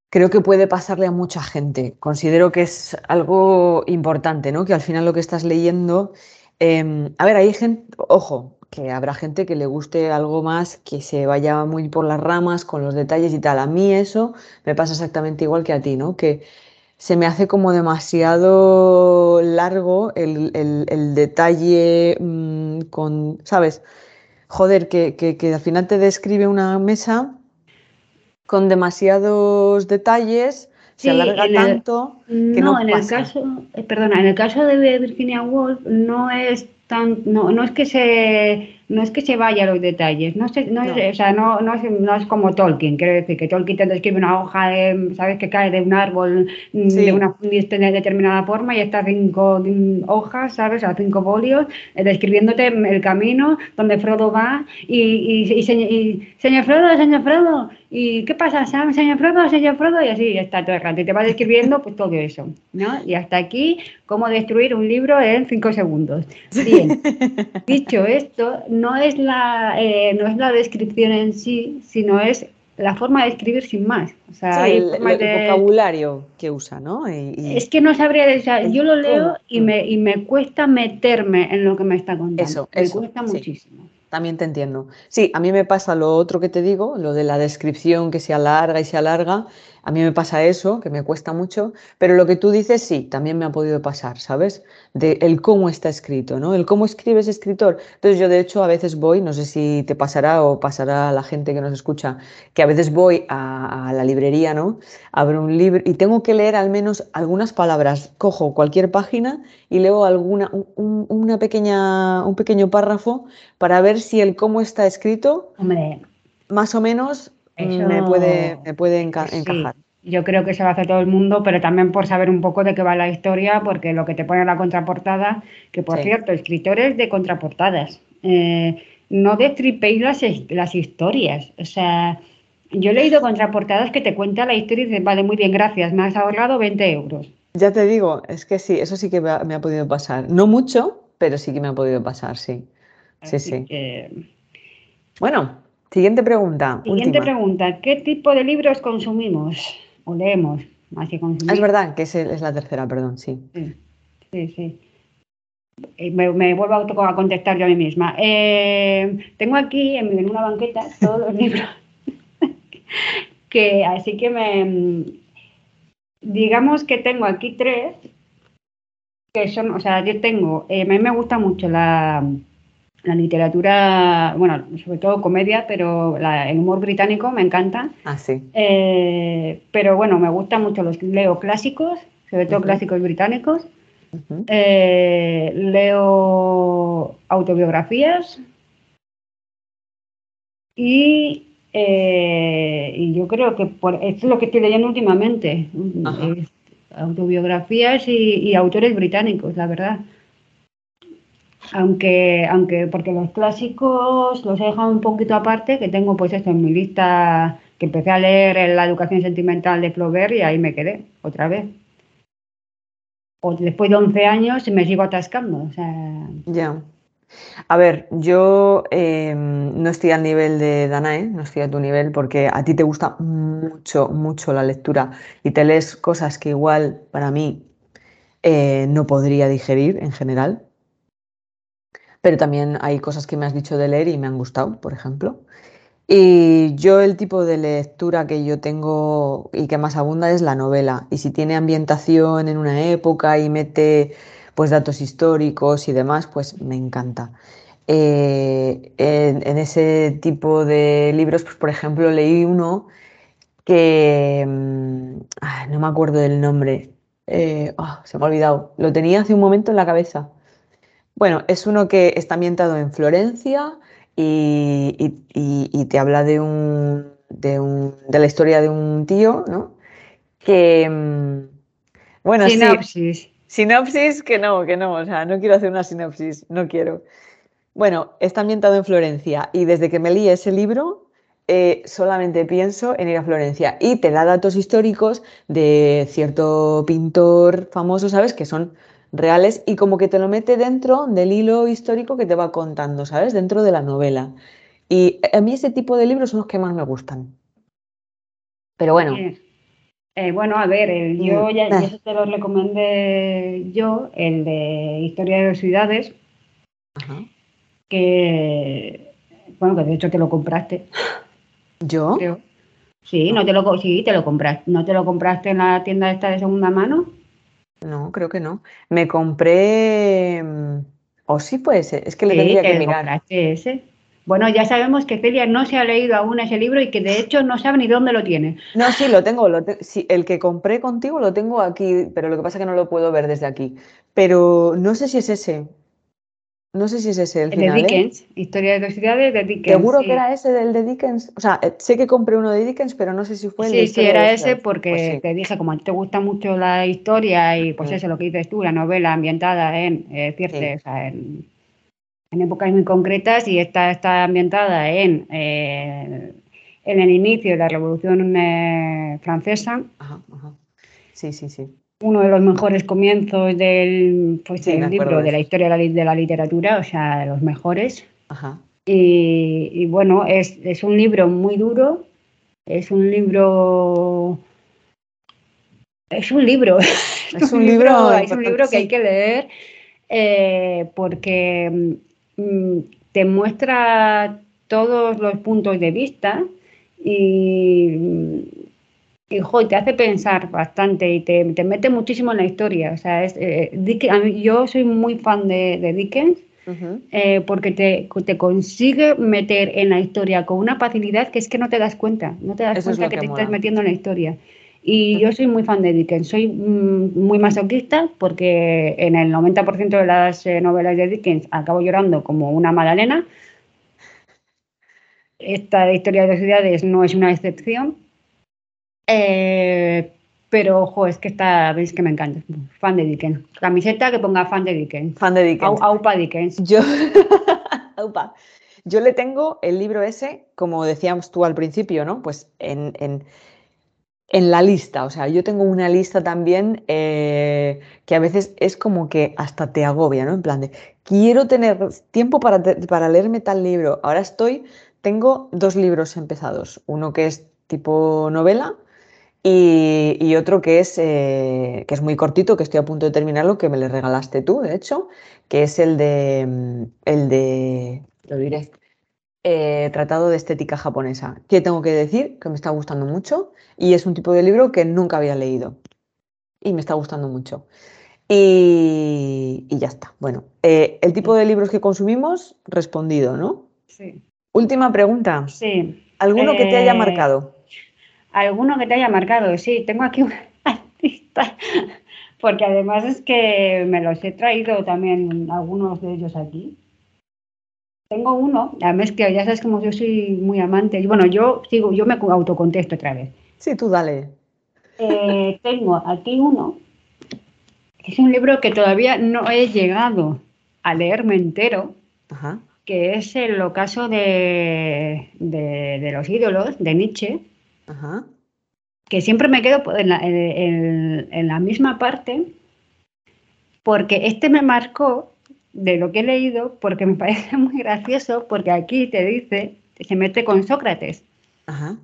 creo que puede pasarle a mucha gente. Considero que es algo importante, ¿no? Que al final lo que estás leyendo... Em, a ver, hay gente, ojo, que habrá gente que le guste algo más, que se vaya muy por las ramas con los detalles y tal. A mí eso me pasa exactamente igual que a ti, ¿no? Que se me hace como demasiado largo el, detalle mm, con, ¿sabes? Joder, que, al final te describe una mesa con demasiados detalles, se alarga tanto que no, en el caso, eh, perdona, en el caso de Virginia Woolf no es no, no es que se no es que se vaya a los detalles, no, no, Es, o sea, no, no, es, no, es, como Tolkien, quiero decir que Tolkien te describe una hoja, de, sabes que cae de un árbol mm, de una de determinada forma y está cinco mm, hojas, sabes, a cinco folios, eh, describiéndote el camino donde Frodo va y, y, y, señor Frodo, señor Frodo, ¿y qué pasa, señor Frodo, señor Frodo? Y así está todo el rato y te va describiendo pues todo eso, ¿no? Y hasta aquí, cómo destruir un libro en cinco segundos. Bien, dicho esto, no es, la, eh, no es la descripción en sí, sino es la forma de escribir sin más. O sea, el, vocabulario que usa, ¿no? Es que no sabría, o yo lo leo y me, y me cuesta meterme en lo que me está contando. Eso, me cuesta muchísimo. También te entiendo. Sí, a mí me pasa lo otro que te digo, lo de la descripción que se alarga y se alarga. A mí me pasa eso, que me cuesta mucho, pero lo que tú dices sí, también me ha podido pasar, ¿sabes? De el cómo está escrito, ¿no? El cómo escribe ese escritor. Entonces yo de hecho a veces voy, no sé si te pasará o pasará a la gente que nos escucha, que a veces voy a, la librería, ¿no? Abro un libro y tengo que leer al menos algunas palabras. Cojo cualquier página y leo alguna, una pequeña, un pequeño párrafo para ver si el cómo está escrito, Hombre. más o menos me puede, me puede encajar. Yo creo que se va a hacer todo el mundo, pero también por saber un poco de qué va la historia, porque lo que te pone en la contraportada, que por cierto, escritores de contraportadas, eh, no destripéis las, las historias. O sea, yo he leído contraportadas que te cuenta la historia y dices, vale, muy bien, gracias, me has ahorrado 20 euros. Ya te digo, es que sí, eso sí que me ha, podido pasar. No mucho, pero sí que me ha podido pasar, sí. Sí, sí. Bueno, Siguiente pregunta. Siguiente pregunta. ¿Qué tipo de libros consumimos o leemos? Más que Es verdad que es, es la tercera, perdón, sí. Sí, sí. Eh, me, vuelvo a, contestar yo a mí misma. Eh, tengo aquí en, una banqueta todos los libros. que así que me. Digamos que tengo aquí tres. Que son, o sea, yo tengo. Eh, a mí me gusta mucho la la literatura, bueno, sobre todo comedia, pero el humor británico me encanta. Ah, sí. Eh, pero bueno, me gustan mucho los leo clásicos, sobre todo clásicos británicos. Eh, leo autobiografías y, eh, y, yo creo que por, esto es lo que estoy leyendo últimamente. autobiografías y autores británicos, la verdad aunque, aunque porque los clásicos los he dejado un poquito aparte, que tengo pues esto en mi lista, que empecé a leer la educación sentimental de Flaubert y ahí me quedé otra vez. O después de 11 años me sigo atascando. Ya. A ver, yo em, no estoy al nivel de Danae, no estoy a tu nivel, porque a ti te gusta mucho, mucho la lectura y te lees cosas que igual para mí eh, no podría digerir en general pero también hay cosas que me has dicho de leer y me han gustado, por ejemplo. Y yo el tipo de lectura que yo tengo y que más abunda es la novela. Y si tiene ambientación en una época y mete pues datos históricos y demás, pues me encanta. Eh, en, ese tipo de libros, pues por ejemplo, leí uno que mm, no me acuerdo del nombre. Ah, se me ha olvidado. Lo tenía hace un momento en la cabeza. Bueno, es uno que está ambientado en Florencia y, te habla de, un, de, la historia de un tío, ¿no? Que, mm, bueno, sinopsis. sinopsis, que no, que no, o sea, no quiero hacer una sinopsis, no quiero. Bueno, está ambientado en Florencia y desde que me leí ese libro eh, solamente pienso en ir a Florencia y te da datos históricos de cierto pintor famoso, ¿sabes? Que son reales y como que te lo mete dentro del hilo histórico que te va contando, ¿sabes? Dentro de la novela. Y a mí ese tipo de libros son los que más me gustan. Pero bueno. Eh, bueno, a ver, yo mm, ya, ya, te lo recomendé yo, el de Historia de las Ciudades, que, bueno, que de hecho te lo compraste. ¿Yo? Sí, no te lo, sí, te lo compraste. ¿No te lo compraste en la tienda esta de segunda mano? No, creo que no. Me compré. Mm, o sí puede ser, es que le tendría que mirar. Ese. Bueno, ya sabemos que Celia no se ha leído aún ese libro y que de hecho no sabe ni dónde lo tiene. No, sí, lo tengo. Lo el que compré contigo lo tengo aquí, pero lo que pasa es que no lo puedo ver desde aquí. Pero no sé si es ese. No sé si es ese el, El final. de ¿eh? Dickens, Historia de dos ciudades de Dickens. Seguro sí. que era ese del de Dickens. O sea, sé que compré uno de Dickens, pero no sé si fue el de Sí, sí, Historia de era ese porque Pues sí. te dije, como a ti te gusta mucho la historia y pues Mm. eso, lo que dices tú, la novela ambientada en, eh, cierta- Sí. o sea, en, en épocas muy concretas y esta está ambientada en, eh, en el inicio de la Revolución Francesa, Ajá, ajá. Sí, sí, sí. Uno de los mejores comienzos del, pues, Sí, del libro, de de la historia de la, li- de la literatura, o sea, de los mejores. Ajá. Y, y bueno, es, es un libro muy duro, es un libro... Es un libro, Es un libro es un libro que hay que leer eh, porque mm, te muestra todos los puntos de vista y, y, jo, te hace pensar bastante y te, te mete muchísimo en la historia. O sea, es, eh, Dick- a mí- yo soy muy fan de, de Dickens Ujú. eh, porque te, te consigue meter en la historia con una facilidad que es que no te das cuenta, no te das Eso es cuenta lo que, que te mola. estás metiendo en la historia. Y yo soy muy fan de Dickens, soy mm, muy masoquista porque en el 90% de las eh, novelas de Dickens acabo llorando como una magdalena. Esta historia de ciudades no es una excepción. Eh, pero, ojo, es que está, veis que me encanta. Fan de Dickens. Camiseta que ponga fan de Dickens. Fan de Dickens. Au- Aupa Dickens. Yo, Aupa. Yo le tengo el libro ese, como decíamos tú al principio, ¿no? Pues en, en- en la lista. O sea, yo tengo una lista también eh, que a veces es como que hasta te agobia, ¿no? En plan de, quiero tener tiempo para, para leerme tal libro. Ahora estoy, tengo dos libros empezados. Uno que es tipo novela y, y otro que es, eh, que es muy cortito, que estoy a punto de terminarlo, que me le regalaste tú, de hecho, que es el de, mm, el de, lo diré, eh, Tratado de Estética Japonesa, que tengo que decir que me está gustando mucho y es un tipo de libro que nunca había leído y me está gustando mucho. Y, y ya está. Bueno, eh, el tipo de libros que consumimos, respondido, ¿no? Sí. Última pregunta. Sí. ¿Alguno que te haya marcado? Alguno que te haya marcado, sí, tengo aquí una lista, porque además es que me los he traído también algunos de ellos aquí. Tengo uno, además que ya sabes como yo soy muy amante, y bueno, yo sigo, yo me autocontesto otra vez. Sí, tú dale. Eh, tengo aquí uno, es un libro que todavía no he llegado a leerme entero, Ajá. que es el ocaso de, de, de los ídolos de Nietzsche. Ajá. que siempre me quedo en la, en- en- en la misma parte, porque este me marcó de lo que he leído, porque me parece muy gracioso, porque aquí te dice, se mete con Sócrates, Ajá.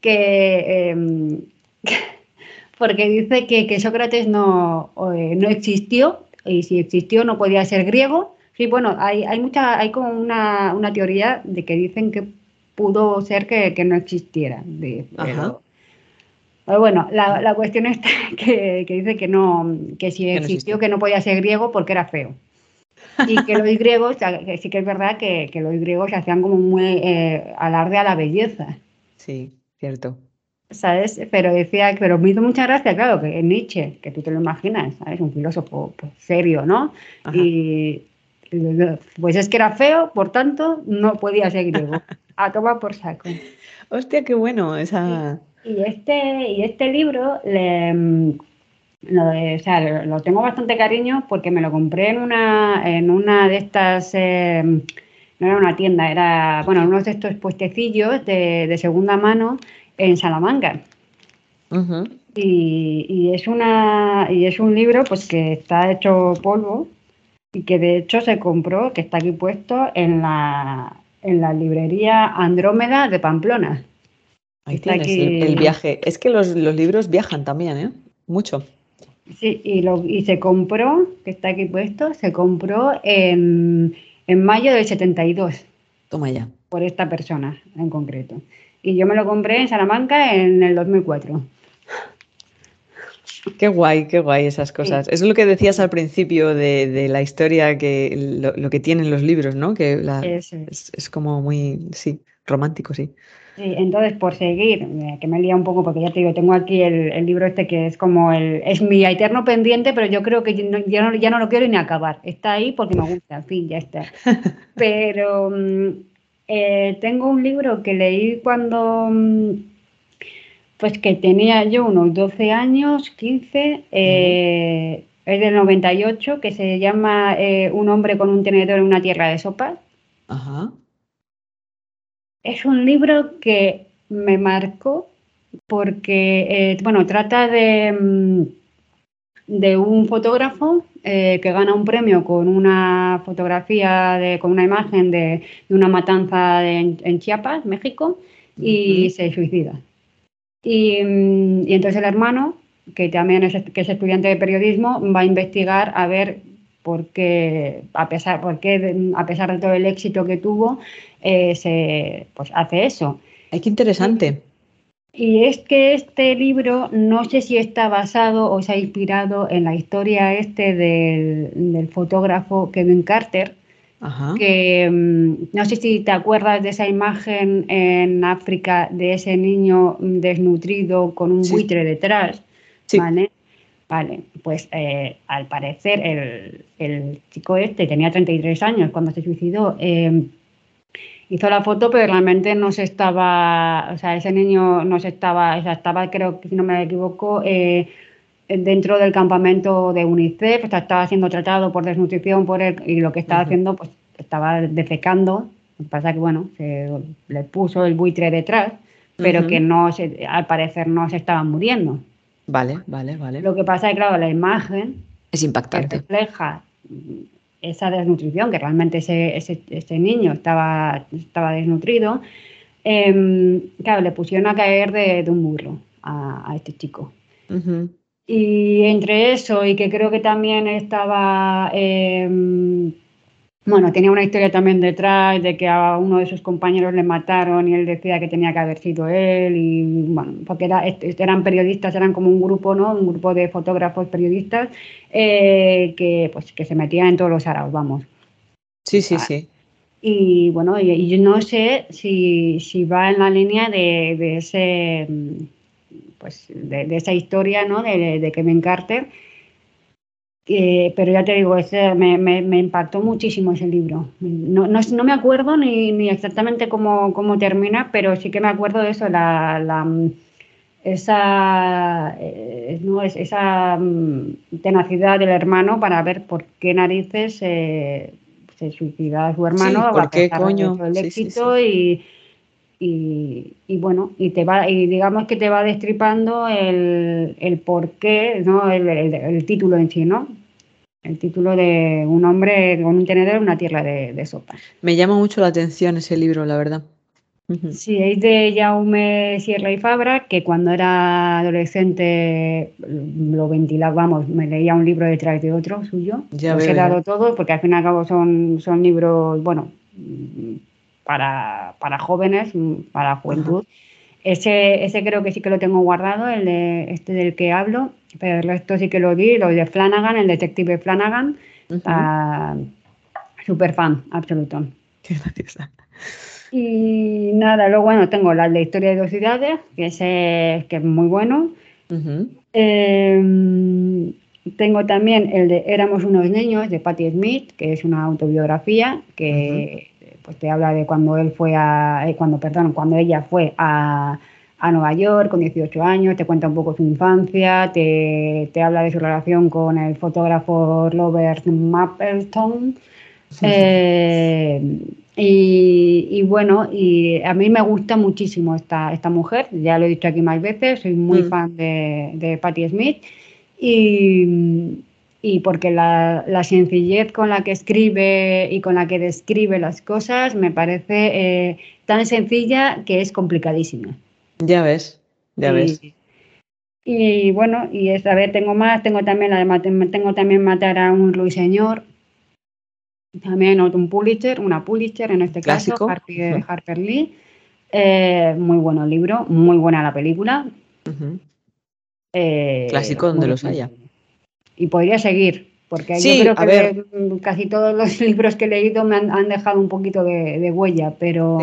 que, em, porque dice que, que Sócrates no, eh, no existió, y si existió no podía ser griego. Sí, bueno, hay, hay mucha, hay como una, una teoría de que dicen que pudo ser que, que no existiera. de- pero- pero bueno, la, la cuestión está que, que dice que no, que si no existió, existió. que no podía ser griego porque era feo. Y que los griegos, sí que es verdad que, que los griegos hacían como muy eh, alarde a la belleza. Sí, cierto. ¿sabes? Pero decía, pero me hizo mucha gracia, claro, que Nietzsche, que tú te lo imaginas, ¿sabes? Un filósofo pues, serio, ¿no? Ajá. Y pues es que era feo, por tanto, no podía ser griego. A tomar por saco. Hostia, qué bueno esa. Y este, y este libro le, mm, lo, o sea, lo, tengo bastante cariño porque me lo compré en una, en una de estas, eh, no era una tienda, era, bueno, uno de estos puestecillos de, de segunda mano en Salamanca. Y, y es una y es un libro pues que está hecho polvo y que de hecho se compró, que está aquí puesto en la en la librería Andrómeda de Pamplona. Ahí Está tienes el viaje. Es que los, los libros viajan también, ¿eh? Mucho. Sí, y, lo, y se compró, que está aquí puesto, se compró en, en mayo del 72 Toma ya. por esta persona en concreto. Y yo me lo compré en Salamanca en el 2004. Qué guay, qué guay esas cosas. Eso es lo que decías al principio de, de la historia, que lo, lo que tienen los libros, ¿no? Que la- es. es, es como muy, sí, romántico, sí. Sí, entonces por seguir, eh, que me lía un poco porque ya te digo, tengo aquí el, libro este que es como el, es mi eterno pendiente, pero yo creo que ya, no, ya no lo quiero ni acabar. Está ahí porque me gusta, en fin, ya está. Pero mm, eh, tengo un libro que leí cuando, mm, pues que tenía yo unos 12 años, 15, eh, es del 98, que se llama Un hombre con un tenedor en una tierra de sopas. Ajá es un libro que me marcó porque, eh, bueno, trata de, mm, de un fotógrafo eh, que gana un premio con una fotografía, de, con una imagen de, una matanza en, Chiapas, México, y se suicida. Y, mm, y, entonces el hermano, que también es, que es estudiante de periodismo, va a investigar a ver porque a pesar, porque a pesar de todo el éxito que tuvo, eh, se pues, hace eso. Ay, qué interesante. Y es que este libro no sé si está basado o se ha inspirado en la historia este del, fotógrafo Kevin Carter, que mm, no sé si te acuerdas de esa imagen en África de ese niño desnutrido con un buitre detrás. ¿vale? Vale, pues eh, al parecer el, chico este tenía 33 años cuando se suicidó. Eh, hizo la foto, pero realmente no se estaba, o sea, ese niño no se estaba, o sea, estaba, creo que si no me equivoco, eh, dentro del campamento de UNICEF, estaba siendo tratado por desnutrición por él y lo que estaba haciendo, pues estaba defecando. Lo que pasa que, bueno, se le puso el buitre detrás, pero que no se, al parecer no se estaba muriendo. Vale, vale, vale. Lo que pasa es que, claro, la imagen es impactante. refleja esa desnutrición, que realmente ese, ese, niño estaba, estaba desnutrido, em, claro, le pusieron a caer de, un burro a, este chico. Y entre eso y que creo que también estaba em, bueno, tenía una historia también detrás de que a uno de sus compañeros le mataron y él decía que tenía que haber sido él y bueno, porque eran periodistas, eran como un grupo, ¿no? Un grupo de fotógrafos periodistas eh, que pues que se metían en todos los araos, vamos. Sí, sí, sí. Y bueno, y, yo no sé si, va en la línea de, ese pues de, esa historia, ¿no? De, de Kevin Carter pero ya te digo, ese, me, me, impactó muchísimo ese libro. No, no, no me acuerdo ni, ni exactamente cómo, cómo, termina, pero sí que me acuerdo de eso, la, la esa, eh, no, es, esa mm, tenacidad del hermano para ver por qué narices eh, se suicida a su hermano. ¿Por qué coño? El éxito Y, y, y, bueno, y te va, y digamos que te va destripando el, el por qué, ¿no? El, el, título en sí, ¿no? El título de un hombre con un tenedor en una tierra de, de sopa. Me llama mucho la atención ese libro, la verdad. Sí, es de Jaume Sierra y Fabra, que cuando era adolescente lo ventilaba, vamos, me leía un libro detrás de otro suyo. Ya Los he dado todos, porque al fin y al cabo son, son libros, bueno, para, para jóvenes, para juventud. Ese, ese creo que sí que lo tengo guardado, el de este del que hablo, pero el resto sí que lo di, lo de Flanagan, el detective Flanagan, super fan, absoluto. Qué graciosa. Y nada, luego bueno, tengo la de Historia de dos ciudades, que es, que es muy bueno. Em, tengo también el de Éramos unos niños, de Patti Smith, que es una autobiografía que pues te habla de cuando él fue a, eh, cuando, perdón, cuando ella fue a, a, Nueva York con 18 años, te cuenta un poco su infancia, te, te habla de su relación con el fotógrafo Robert Mapleton. Eh, y, y, bueno, y a mí me gusta muchísimo esta, esta mujer, ya lo he dicho aquí más veces, soy muy mm. fan de, de Patti Smith. Y, y porque la, sencillez con la que escribe y con la que describe las cosas me parece eh, tan sencilla que es complicadísima. Ya ves, ya ves. Y bueno, y esta vez tengo más, tengo también la tengo también matar a un ruiseñor, también un Pulitzer, una Pulitzer en este caso, Harper, Lee. Eh, muy bueno libro, muy buena la película. Eh, Clásico donde los haya y podría seguir, porque yo creo que casi todos los libros que he leído me han, dejado un poquito de, huella, pero...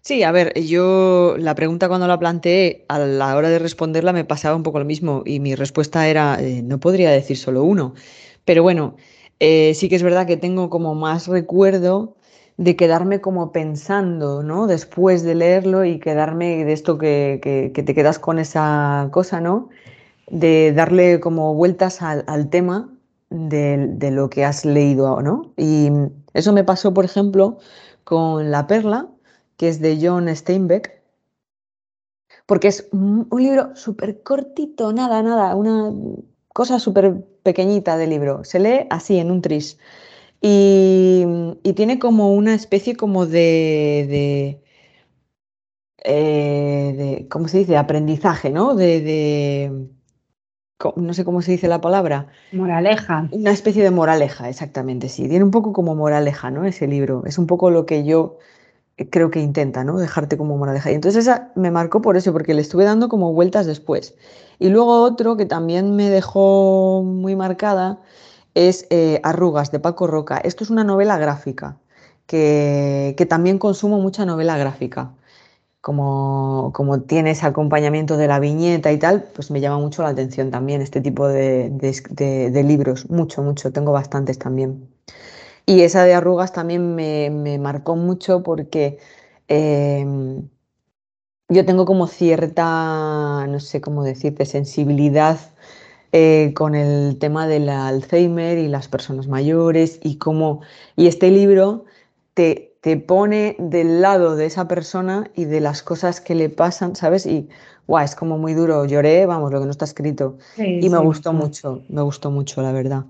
Sí, a ver, yo la pregunta cuando la planteé, a la hora de responderla me pasaba un poco lo mismo y mi respuesta era, eh, no podría decir solo uno. Pero bueno, eh, sí que es verdad que tengo como más recuerdo de quedarme como pensando, ¿no? Después de leerlo y quedarme de esto que, que, te quedas con esa cosa, ¿no? De darle como vueltas al, al tema de, de, lo que has leído, ¿no? Y eso me pasó, por ejemplo, con La Perla, que es de John Steinbeck, porque es un libro súper cortito, nada, nada, una cosa súper pequeñita de libro. Se lee así, en un tris. Y, tiene como una especie como de, eh, de, ¿cómo se dice? Aprendizaje, ¿no? De, no sé cómo se dice la palabra. Moraleja. Una especie de moraleja, exactamente, sí. Tiene un poco como moraleja, ¿no? Ese libro. Es un poco lo que yo creo que intenta, ¿no? Dejarte como moraleja. Y entonces esa me marcó por eso, porque le estuve dando como vueltas después. Y luego otro que también me dejó muy marcada es eh, Arrugas de Paco Roca. Esto es una novela gráfica, que, también consumo mucha novela gráfica. Como, como, tiene ese acompañamiento de la viñeta y tal, pues me llama mucho la atención también este tipo de, de libros. Mucho, mucho. Tengo bastantes también. Y esa de arrugas también me, marcó mucho porque em, yo tengo como cierta, no sé cómo decirte, sensibilidad eh, con el tema del Alzheimer y las personas mayores y cómo, y este libro te, te pone del lado de esa persona y de las cosas que le pasan, ¿sabes? Y guau, es como muy duro, lloré, vamos, lo que no está escrito. y me gustó mucho, me gustó mucho, la verdad.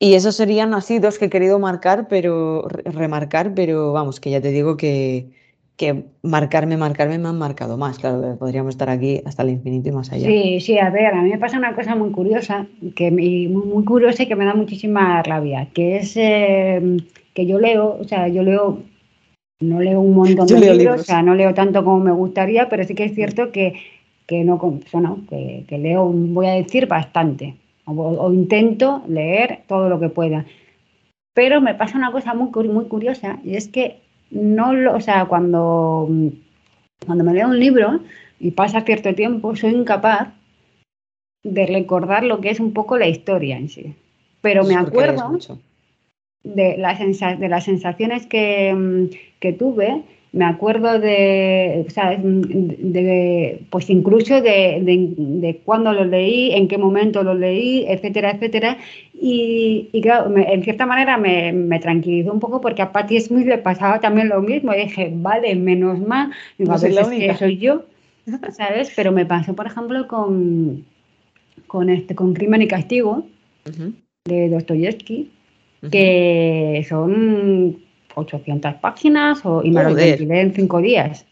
Y esos serían así dos que he querido marcar, pero remarcar, pero vamos, que ya te digo que, que marcarme, marcarme me han marcado más. Claro, podríamos estar aquí hasta el infinito y más allá. Sí, sí, a ver, a mí me pasa una cosa muy curiosa, que muy, muy curiosa y que me da muchísima rabia, que es em, que yo leo, o sea, yo leo, no leo un montón de libros, o sea, no leo tanto como me gustaría, pero sí que es cierto que, que no, no que, que leo, voy a decir, bastante o, intento leer todo lo que pueda. Pero me pasa una cosa muy, muy curiosa y es que no lo, o sea, cuando, cuando me leo un libro y pasa cierto tiempo, soy incapaz de recordar lo que es un poco la historia en sí. Pero me acuerdo de las, de las sensaciones que, que tuve me acuerdo de, de pues incluso de, de, cuándo lo leí, en qué momento lo leí, etcétera, etcétera. Y, y claro, en cierta manera me, me, tranquilizó un poco porque a Patti Smith le pasaba también lo mismo. Y dije, vale, menos mal, digo, a veces que soy yo, ¿sabes? Pero me pasó, por ejemplo, con, con, este, con Crimen y Castigo de Dostoyevsky, que son 800 páginas o, y me lo en cinco días.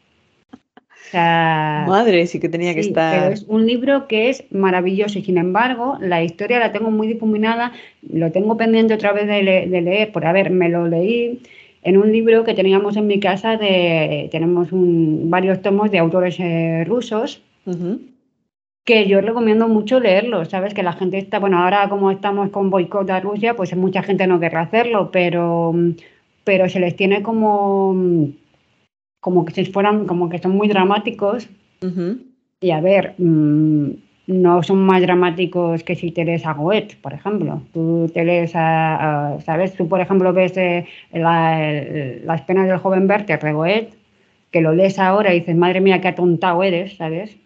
Madre, sí que tenía que estar. es un libro que es maravilloso y sin embargo la historia la tengo muy difuminada, lo tengo pendiente otra vez de, leer, por a ver, me lo leí en un libro que teníamos en mi casa de tenemos un, varios tomos de autores eh, rusos que yo recomiendo mucho leerlo, sabes que la gente está, bueno, ahora como estamos con boicot a Rusia, pues mucha gente no querrá hacerlo, pero pero se les tiene como, como que si fueran, como que son muy dramáticos. Y a ver, mm, no son más dramáticos que si te lees a Goethe, por ejemplo. Tú te lees a, ¿sabes? Tú, por ejemplo, ves eh, las penas del joven Werther de Goethe, que lo lees ahora y dices, madre mía, qué atontado eres, ¿sabes?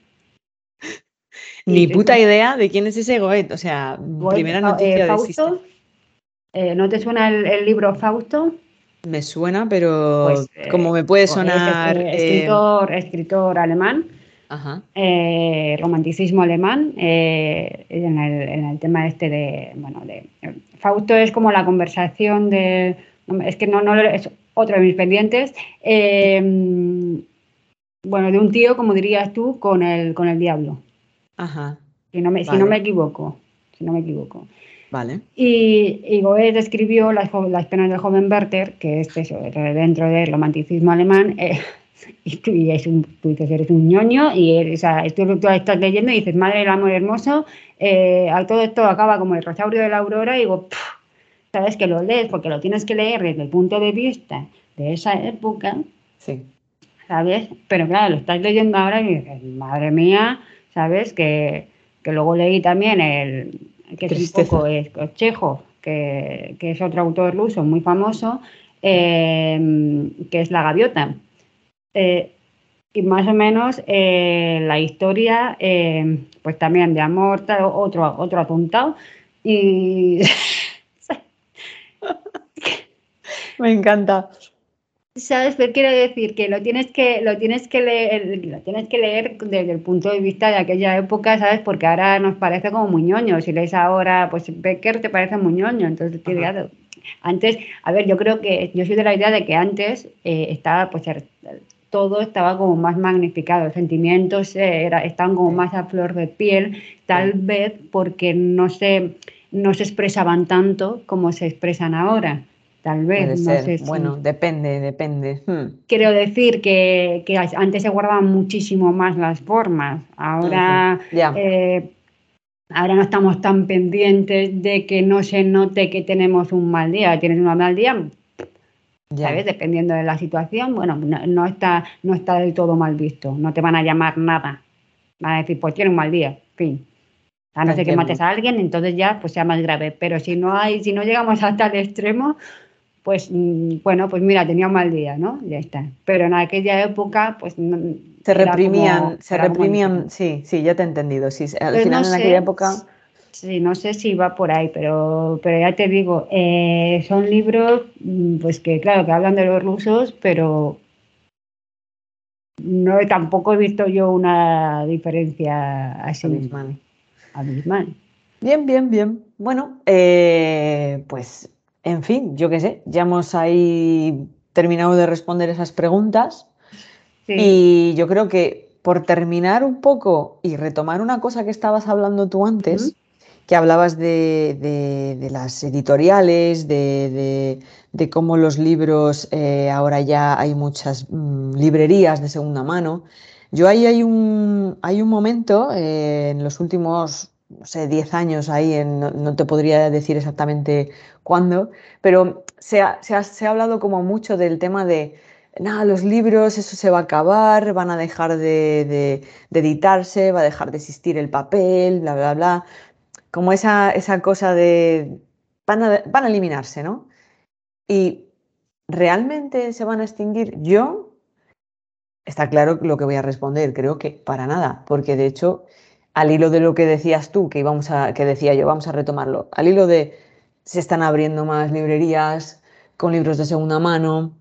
Ni puta idea de quién es ese Goethe. O sea, primera eh, noticia Fausto, eh, ¿No te suena el libro Fausto? Me suena, pero pues, como me puede sonar. escritor, escritor alemán, eh, romanticismo alemán, eh, en, el, tema este de. Bueno, de. Fausto es como la conversación de. Es que no, no es otro de mis pendientes. Bueno, de un tío, como dirías tú, con el, con el diablo. Ajá. Si no me, si no me equivoco. Si no me equivoco. Vale. Y, y Goethe escribió las, las, penas del joven Werther, que es eso, dentro del romanticismo alemán, eh, y, tú, es un, tú dices, eres un ñoño, y eres, o sea, tú, tú, estás leyendo y dices, madre del amor hermoso, eh, todo esto acaba como el rosaurio de la aurora, y digo, sabes que lo lees, porque lo tienes que leer desde el punto de vista de esa época. Sí. ¿sabes? Pero claro, lo estás leyendo ahora y dices, madre mía, ¿sabes? Que, luego leí también el, que es un poco es, Chejo, que, es otro autor ruso muy famoso, em, que es La Gaviota. Eh, y más o menos eh, la historia, em, pues también de amor, otro, otro apuntado. Y. Me encanta. ¿Sabes? qué quiero decir que lo tienes que lo tienes que leer, lo tienes que leer desde el punto de vista de aquella época, ¿sabes? Porque ahora nos parece como muy ñoño. Si lees ahora, pues Becker te parece muy ñoño. Entonces, antes, a ver, yo creo que yo soy de la idea de que antes eh, estaba, pues todo estaba como más magnificado, los sentimientos eh, era, estaban como más a flor de piel, tal vez porque no se, no se expresaban tanto como se expresan ahora tal vez. no Sé bueno, depende, depende. Hmm. Quiero decir que, antes se guardaban muchísimo más las formas, ahora, eh, ahora no estamos tan pendientes de que no se note que tenemos un mal día. Tienes un mal día, ¿sabes? Dependiendo de la situación, bueno, no, está, no está del todo mal visto, no te van a llamar nada. Van a decir, pues tiene un mal día, fin. A no ser que mates a alguien, entonces ya pues sea más grave. Pero si no hay, si no llegamos hasta el extremo, pues mm, bueno, pues mira, tenía un mal día, ¿no? Ya está. Pero en aquella época, pues... Se reprimían, se reprimían, sí, sí, ya te he entendido. Sí, al pues final en aquella época... Sí, no sé si va por ahí, pero, pero ya te digo, eh, son libros, mm, pues que claro, que hablan de los rusos, pero no tampoco he visto yo una diferencia así. Abismal. Abismal. Bien, bien, bien. Bueno, eh, pues en fin, yo qué sé, ya hemos ahí terminado de responder esas preguntas. Y yo creo que por terminar un poco y retomar una cosa que estabas hablando tú antes, que hablabas de, las editoriales, de, cómo los libros, eh, ahora ya hay muchas mm, librerías de segunda mano. Yo ahí hay un, hay un momento eh, en los últimos no sé, 10 años ahí, no, te podría decir exactamente cuándo, pero se ha, hablado como mucho del tema de, nada, los libros, eso se va a acabar, van a dejar de, editarse, va a dejar de existir el papel, bla, bla, bla, como esa, esa cosa de, van a, van a eliminarse, ¿no? Y realmente se van a extinguir. Yo, está claro lo que voy a responder, creo que para nada, porque de hecho al hilo de lo que decías tú, que, íbamos a, que decía yo, vamos a retomarlo, al hilo de se están abriendo más librerías con libros de segunda mano,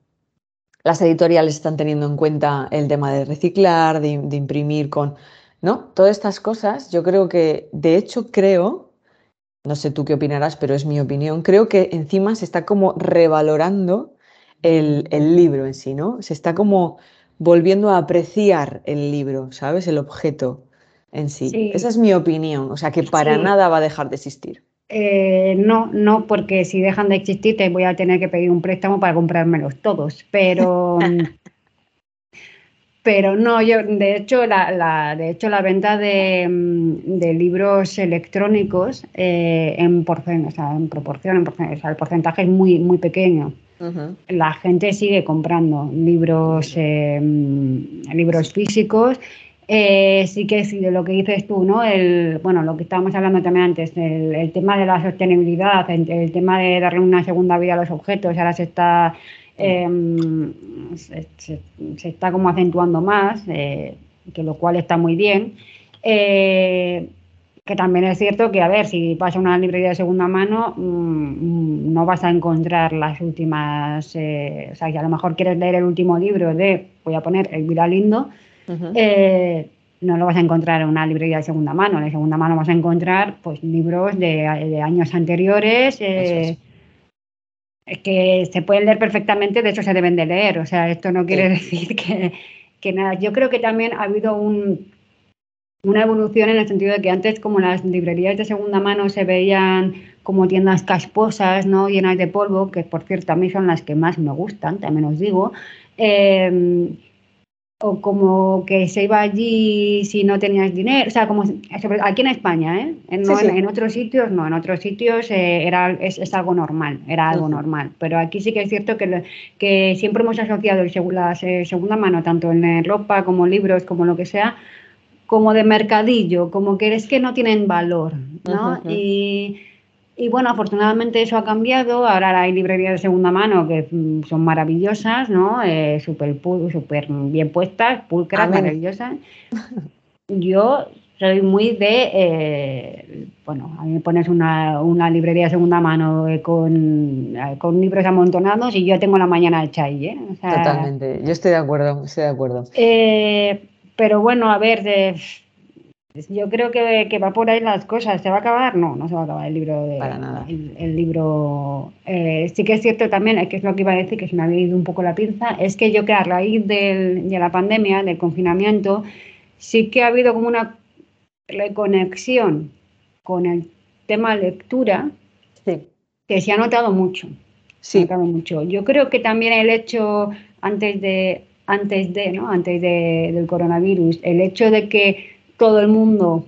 las editoriales están teniendo en cuenta el tema de reciclar, de, imprimir con... ¿No? Todas estas cosas, yo creo que, de hecho, creo, no sé tú qué opinarás, pero es mi opinión, creo que encima se está como revalorando el, el libro en sí, ¿no? Se está como volviendo a apreciar el libro, ¿sabes? El objeto en sí. Esa es mi opinión, o sea que para nada va a dejar de existir. Eh, no, no, porque si dejan de existir te voy a tener que pedir un préstamo para comprármelos todos, pero... pero no, yo de hecho la, de hecho la venta de, mm, libros electrónicos eh, en, porcen, o sea, en proporción, en el porcentaje es muy, muy pequeño. La gente sigue comprando libros, eh, libros físicos eh, sí que sí, de lo que dices tú, ¿no? El, bueno, lo que estábamos hablando también antes, el, tema de la sostenibilidad, el, tema de darle una segunda vida a los objetos, ahora se está, em, se, está como acentuando más, eh, que lo cual está muy bien. Eh, que también es cierto que, a ver, si vas a una librería de segunda mano, mm, no vas a encontrar las últimas, o sea, que a lo mejor quieres leer el último libro de, voy a poner El Eh, no lo vas a encontrar en una librería de segunda mano. En segunda mano vas a encontrar pues, libros de, años anteriores eh, que se pueden leer perfectamente, de hecho se deben de leer. O sea, esto no quiere decir que, nada. Yo creo que también ha habido una evolución en el sentido de que antes como las librerías de segunda mano se veían como tiendas casposas, ¿no? llenas de polvo, que por cierto a mí son las que más me gustan, también os digo. Eh, o como que se iba allí si no tenías dinero, o sea, como aquí en España, ¿eh? En, en, otros sitios no, en otros sitios eh, era, es, algo normal, era algo normal, pero aquí sí que es cierto que, que siempre hemos asociado el, la segunda mano, tanto en ropa como libros, como lo que sea, como de mercadillo, como que es que no tienen valor, ¿no? y y bueno, afortunadamente eso ha cambiado. Ahora hay librerías de segunda mano que mm, son maravillosas, ¿no? Eh, súper super bien puestas, pulcras, maravillosas. Yo soy muy de, eh, bueno, a mí me pones una, una librería de segunda mano eh, con, con, libros amontonados y yo tengo la mañana hecha ahí, ¿eh? Totalmente, yo estoy de acuerdo, estoy de acuerdo. pero bueno, a ver, de, yo creo que, va por ahí las cosas. ¿Se va a acabar? No, no se va a acabar el libro. De, Para nada. El, libro. Eh, sí que es cierto también, que es lo que iba a decir, que se me había ido un poco la pinza, es que yo que a raíz de la pandemia, del confinamiento, sí que ha habido como una reconexión con el tema lectura que se ha notado mucho. Sí. ha notado mucho. Yo creo que también el hecho, antes de, antes de, ¿no? Antes del coronavirus, el hecho de que todo el mundo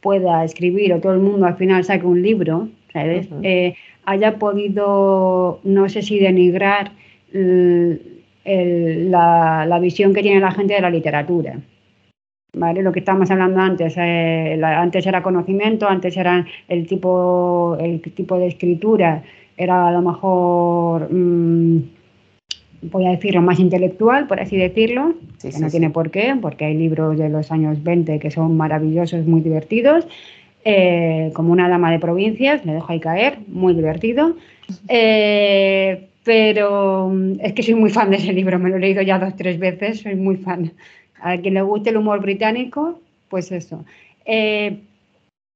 pueda escribir o todo el mundo al final saque un libro, ¿sabes? Eh, haya podido, no sé si denigrar la, visión que tiene la gente de la literatura. ¿Vale? Lo que estábamos hablando antes, eh, antes era conocimiento, antes era el tipo, el tipo de escritura, era a lo mejor... Mm, voy a decirlo, más intelectual, por así decirlo, que no tiene por qué, porque hay libros de los años 20 que son maravillosos, muy divertidos, eh, como Una dama de provincias, me dejo ahí caer, muy divertido. Eh, pero mm, es que soy muy fan de ese libro, me lo he leído ya dos, tres veces, soy muy fan. A quien le guste el humor británico, pues eso. Eh,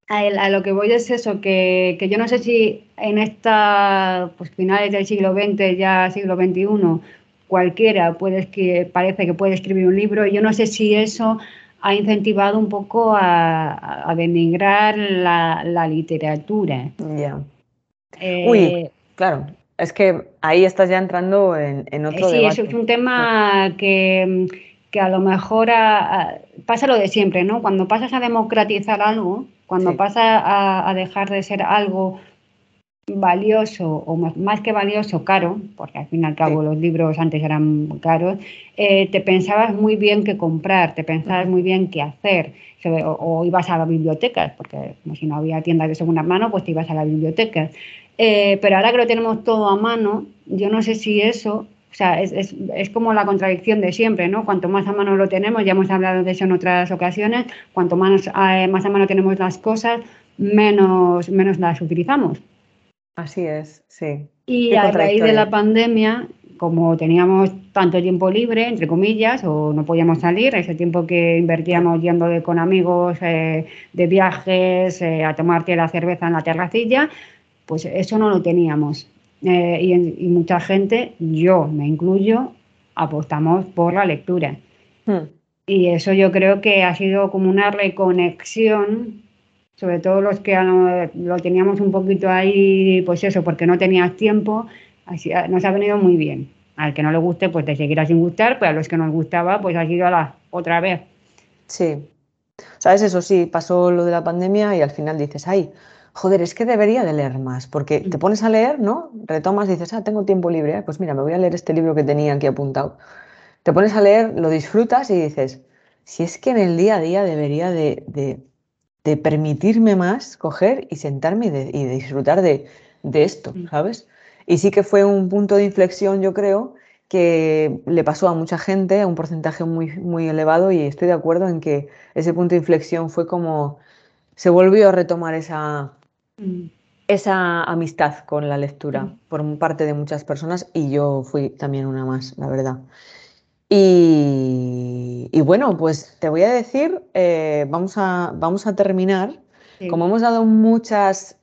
a, lo que voy es eso, que, yo no sé si en esta, pues finales del siglo XX, ya siglo XXI, cualquiera puede que parece que puede escribir un libro. Yo no sé si eso ha incentivado un poco a, denigrar la, literatura. Ya. Eh, Uy, claro, es que ahí estás ya entrando en, en otro sí, Sí, es un tema que, a lo mejor pasa lo de siempre, ¿no? Cuando pasas a democratizar algo, cuando pasa a, dejar de ser algo valioso o más, que valioso, caro, porque al fin y al cabo los libros antes eran caros, eh, te pensabas muy bien qué comprar, te pensabas muy bien qué hacer, o, ibas a las bibliotecas, porque como si no había tiendas de segunda mano, pues te ibas a la biblioteca. Eh, pero ahora que lo tenemos todo a mano, yo no sé si eso o sea, es, es, es, como la contradicción de siempre, ¿no? Cuanto más a mano lo tenemos, ya hemos hablado de eso en otras ocasiones, cuanto más, eh, más a mano tenemos las cosas, menos, menos las utilizamos. Así es, sí. Y a raíz de la pandemia, como teníamos tanto tiempo libre, entre comillas, o no podíamos salir, ese tiempo que invertíamos yendo de, con amigos eh, de viajes, eh, a tomarte la cerveza en la terracilla, pues eso no lo teníamos. Eh, y, mucha gente, yo me incluyo, apostamos por la lectura. Hmm. Y eso yo creo que ha sido como una reconexión, sobre todo los que lo teníamos un poquito ahí, pues eso, porque no tenías tiempo, así, nos ha venido muy bien. Al que no le guste, pues te seguirá sin gustar, pero a los que nos gustaba, pues ha sido la otra vez. Sí. ¿Sabes? Eso sí, pasó lo de la pandemia y al final dices, ay, joder, es que debería de leer más, porque te mm. pones a leer, ¿no? Retomas y dices, ah, tengo tiempo libre, ¿eh? pues mira, me voy a leer este libro que tenía aquí apuntado. Te pones a leer, lo disfrutas y dices, si es que en el día a día debería de, permitirme más coger y sentarme y, disfrutar de, esto, mm. ¿sabes? Y sí que fue un punto de inflexión, yo creo, que le pasó a mucha gente, a un porcentaje muy, muy elevado, y estoy de acuerdo en que ese punto de inflexión fue como se volvió a retomar esa, Mm. esa amistad con la lectura mm. por parte de muchas personas y yo fui también una más, la verdad. Y, bueno, pues te voy a decir, eh, vamos, a, vamos a terminar. Como hemos dado muchas,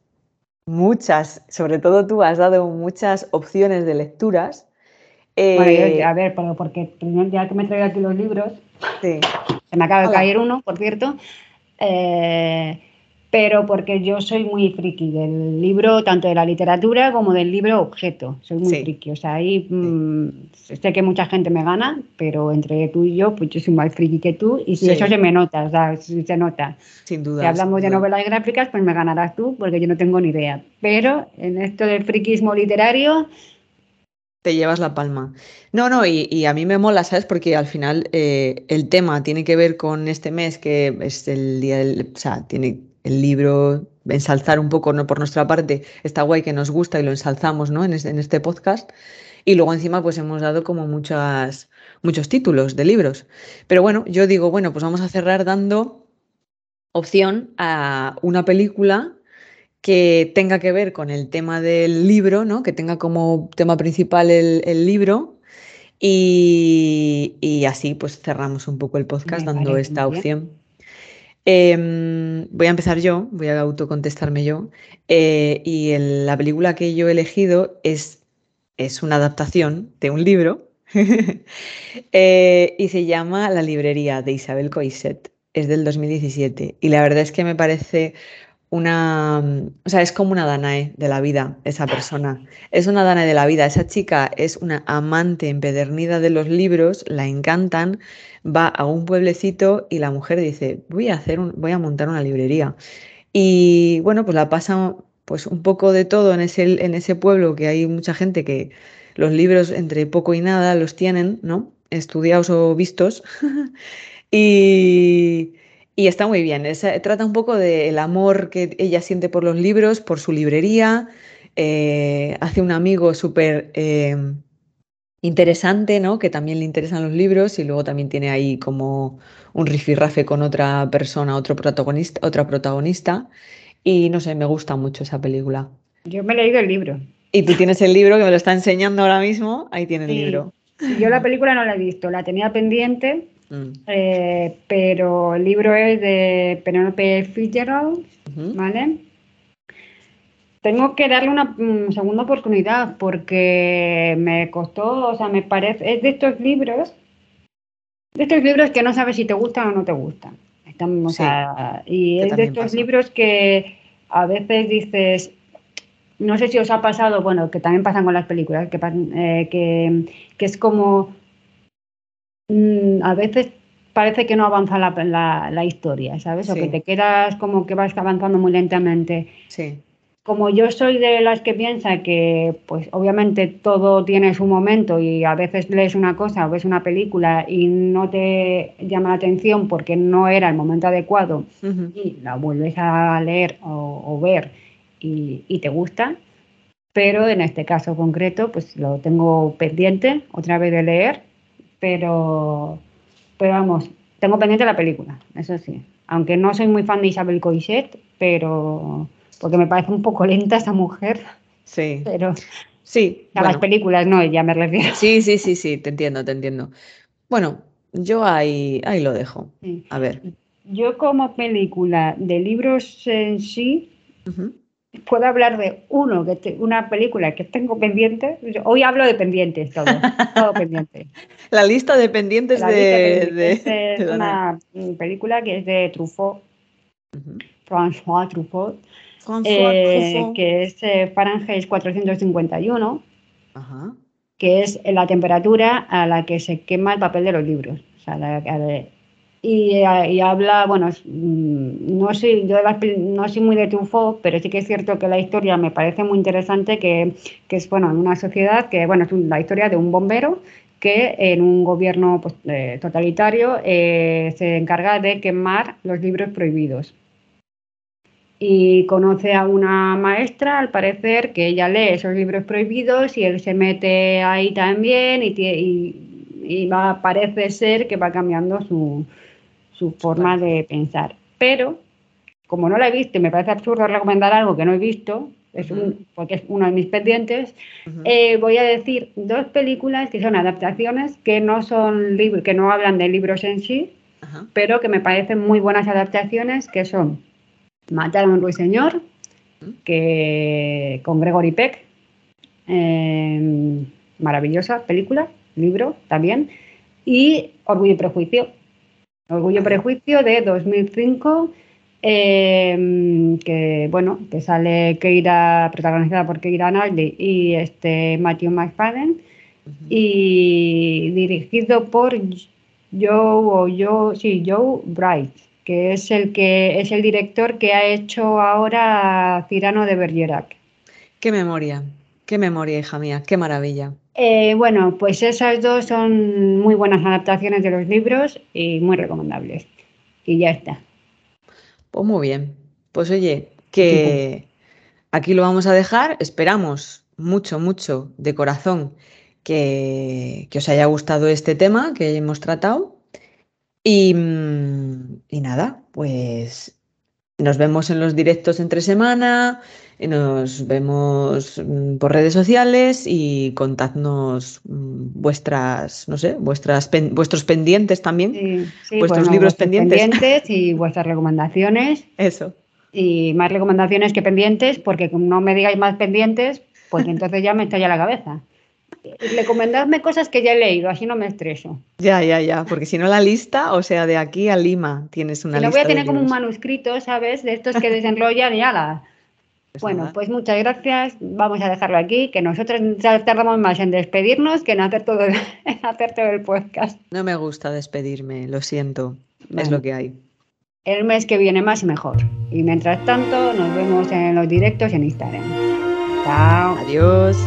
muchas, sobre todo tú has dado muchas opciones de lecturas. Eh, a ver, porque ya que me traigo aquí los libros, se me acaba de caer uno, por cierto. Eh, pero porque yo soy muy friki del libro, tanto de la literatura como del libro objeto. Soy muy friki. O sea, ahí mm, sé que mucha gente me gana, pero entre tú y yo, pues yo soy más friki que tú, y si eso se me nota, o sea, se nota. Sin duda. Si hablamos de novelas gráficas, pues me ganarás tú, porque yo no tengo ni idea. Pero en esto del friquismo literario, te llevas la palma. No, no, y, a mí me mola, ¿sabes? Porque al final eh, el tema tiene que ver con este mes, que es el día del. O sea, tiene el libro, ensalzar un poco, ¿no? Por nuestra parte, está guay que nos gusta y lo ensalzamos, ¿no? En este, podcast. Y luego encima, pues hemos dado como muchas, muchos títulos de libros. Pero bueno, yo digo, bueno, pues vamos a cerrar dando opción a una película que tenga que ver con el tema del libro, ¿no? Que tenga como tema principal el, libro. Y, así pues cerramos un poco el podcast dando esta opción. Em, voy a empezar yo, voy a autocontestarme yo. Eh, y la película que yo he elegido es, es una adaptación de un libro eh, y se llama La librería de Isabel Coixet. Es del 2017 y la verdad es que me parece una, o sea, es como una Danae de la vida, esa persona. Es una Danae de la vida. Esa chica es una amante empedernida de los libros, la encantan, va a un pueblecito y la mujer dice, voy a hacer un, voy a montar una librería. Y bueno, pues la pasa pues un poco de todo en ese, en ese pueblo que hay mucha gente que los libros entre poco y nada los tienen, ¿no? Estudiados o vistos. y y está muy bien. trata un poco del amor que ella siente por los libros, por su librería. Eh, hace un amigo súper eh, interesante, ¿no? Que también le interesan los libros y luego también tiene ahí como un rifirrafe con otra persona, otro protagonista, otra protagonista. Y no sé, me gusta mucho esa película. Yo me he leído el libro. Y tú tienes el libro que me lo está enseñando ahora mismo. Ahí tiene el libro. Yo la película no la he visto, la tenía pendiente Mm. Eh, pero el libro es de Penelope Fitzgerald, ¿vale? Tengo que darle una mm, segunda oportunidad porque me costó, o sea, me parece, es de estos libros, de estos libros que no sabes si te gustan o no te gustan. Estamos, y es de estos libros que a veces dices, no sé si os ha pasado, bueno, que también pasan con las películas, que, eh, que, que es como Mm, a veces parece que no avanza la, historia, ¿sabes? O que te quedas como que vas avanzando muy lentamente. Sí. Como yo soy de las que piensa que, pues obviamente todo tiene su momento y a veces lees una cosa o ves una película y no te llama la atención porque no era el momento adecuado y la vuelves a leer o, ver y, y te gusta, pero en este caso concreto, pues lo tengo pendiente otra vez de leer pero, pero vamos, tengo pendiente la película, eso sí. Aunque no soy muy fan de Isabel Coixet, pero porque me parece un poco lenta esa mujer. Sí. Pero sí. A las películas no, ya me refiero. Sí, sí, sí, sí, te entiendo, te entiendo. Bueno, yo ahí, ahí lo dejo. A ver. Yo como película de libros en sí, puedo hablar de uno, que una película que tengo pendiente. Hoy hablo de pendientes, todo, todo pendiente. La lista de pendientes de, Es una película que es de Truffaut, François Truffaut, eh, que es eh, Fahrenheit 451, que es la temperatura a la que se quema el papel de los libros. O sea, la, y, habla, bueno, mm, no soy, yo no soy muy de Truffaut, pero sí que es cierto que la historia me parece muy interesante, que, que es, bueno, en una sociedad que, bueno, es la historia de un bombero que en un gobierno pues, eh, totalitario eh, se encarga de quemar los libros prohibidos. Y conoce a una maestra, al parecer, que ella lee esos libros prohibidos y él se mete ahí también y, y, y va, parece ser que va cambiando su, su forma de pensar. Pero, como no la he visto y me parece absurdo recomendar algo que no he visto, es porque es uno de mis pendientes, eh, voy a decir dos películas que son adaptaciones que no son libros, que no hablan de libros en sí, pero que me parecen muy buenas adaptaciones, que son Matar a un ruiseñor, que con Gregory Peck, em, maravillosa película, libro también, y Orgullo y Prejuicio, Orgullo y Prejuicio de 2005, em, que bueno, que sale Keira, protagonizada por Keira Naldi y este Matthew McFadden, y dirigido por Joe o Joe, sí, Joe Bright, que es el que es el director que ha hecho ahora Cirano de Bergerac. Qué memoria, qué memoria, hija mía, qué maravilla. Eh, bueno, pues esas dos son muy buenas adaptaciones de los libros y muy recomendables. Y ya está. Pues muy bien. Pues oye, que aquí lo vamos a dejar. Esperamos mucho, mucho de corazón que, os haya gustado este tema que hemos tratado. Y, mm, y nada, pues nos vemos en los directos entre semana, nos vemos mm, por redes sociales y contadnos mm, vuestras, no sé, vuestras vuestros pendientes también, vuestros libros pendientes. pendientes y vuestras recomendaciones. Eso. Y más recomendaciones que pendientes, porque como no me digáis más pendientes, pues entonces ya me estalla la cabeza. Recomendadme cosas que ya he leído, así no me estreso. Ya, ya, ya, porque si no la lista, o sea, de aquí a Lima tienes una lista. Lo voy a tener como un manuscrito, ¿sabes? De estos que desenrollan y ala. Pues bueno, pues muchas gracias. Vamos a dejarlo aquí, que nosotros tardamos más en despedirnos que en hacer todo el, hacer todo el podcast. No me gusta despedirme, lo siento. Es lo que hay. El mes que viene más y mejor. Y mientras tanto, nos vemos en los directos en Instagram. Chao. Adiós.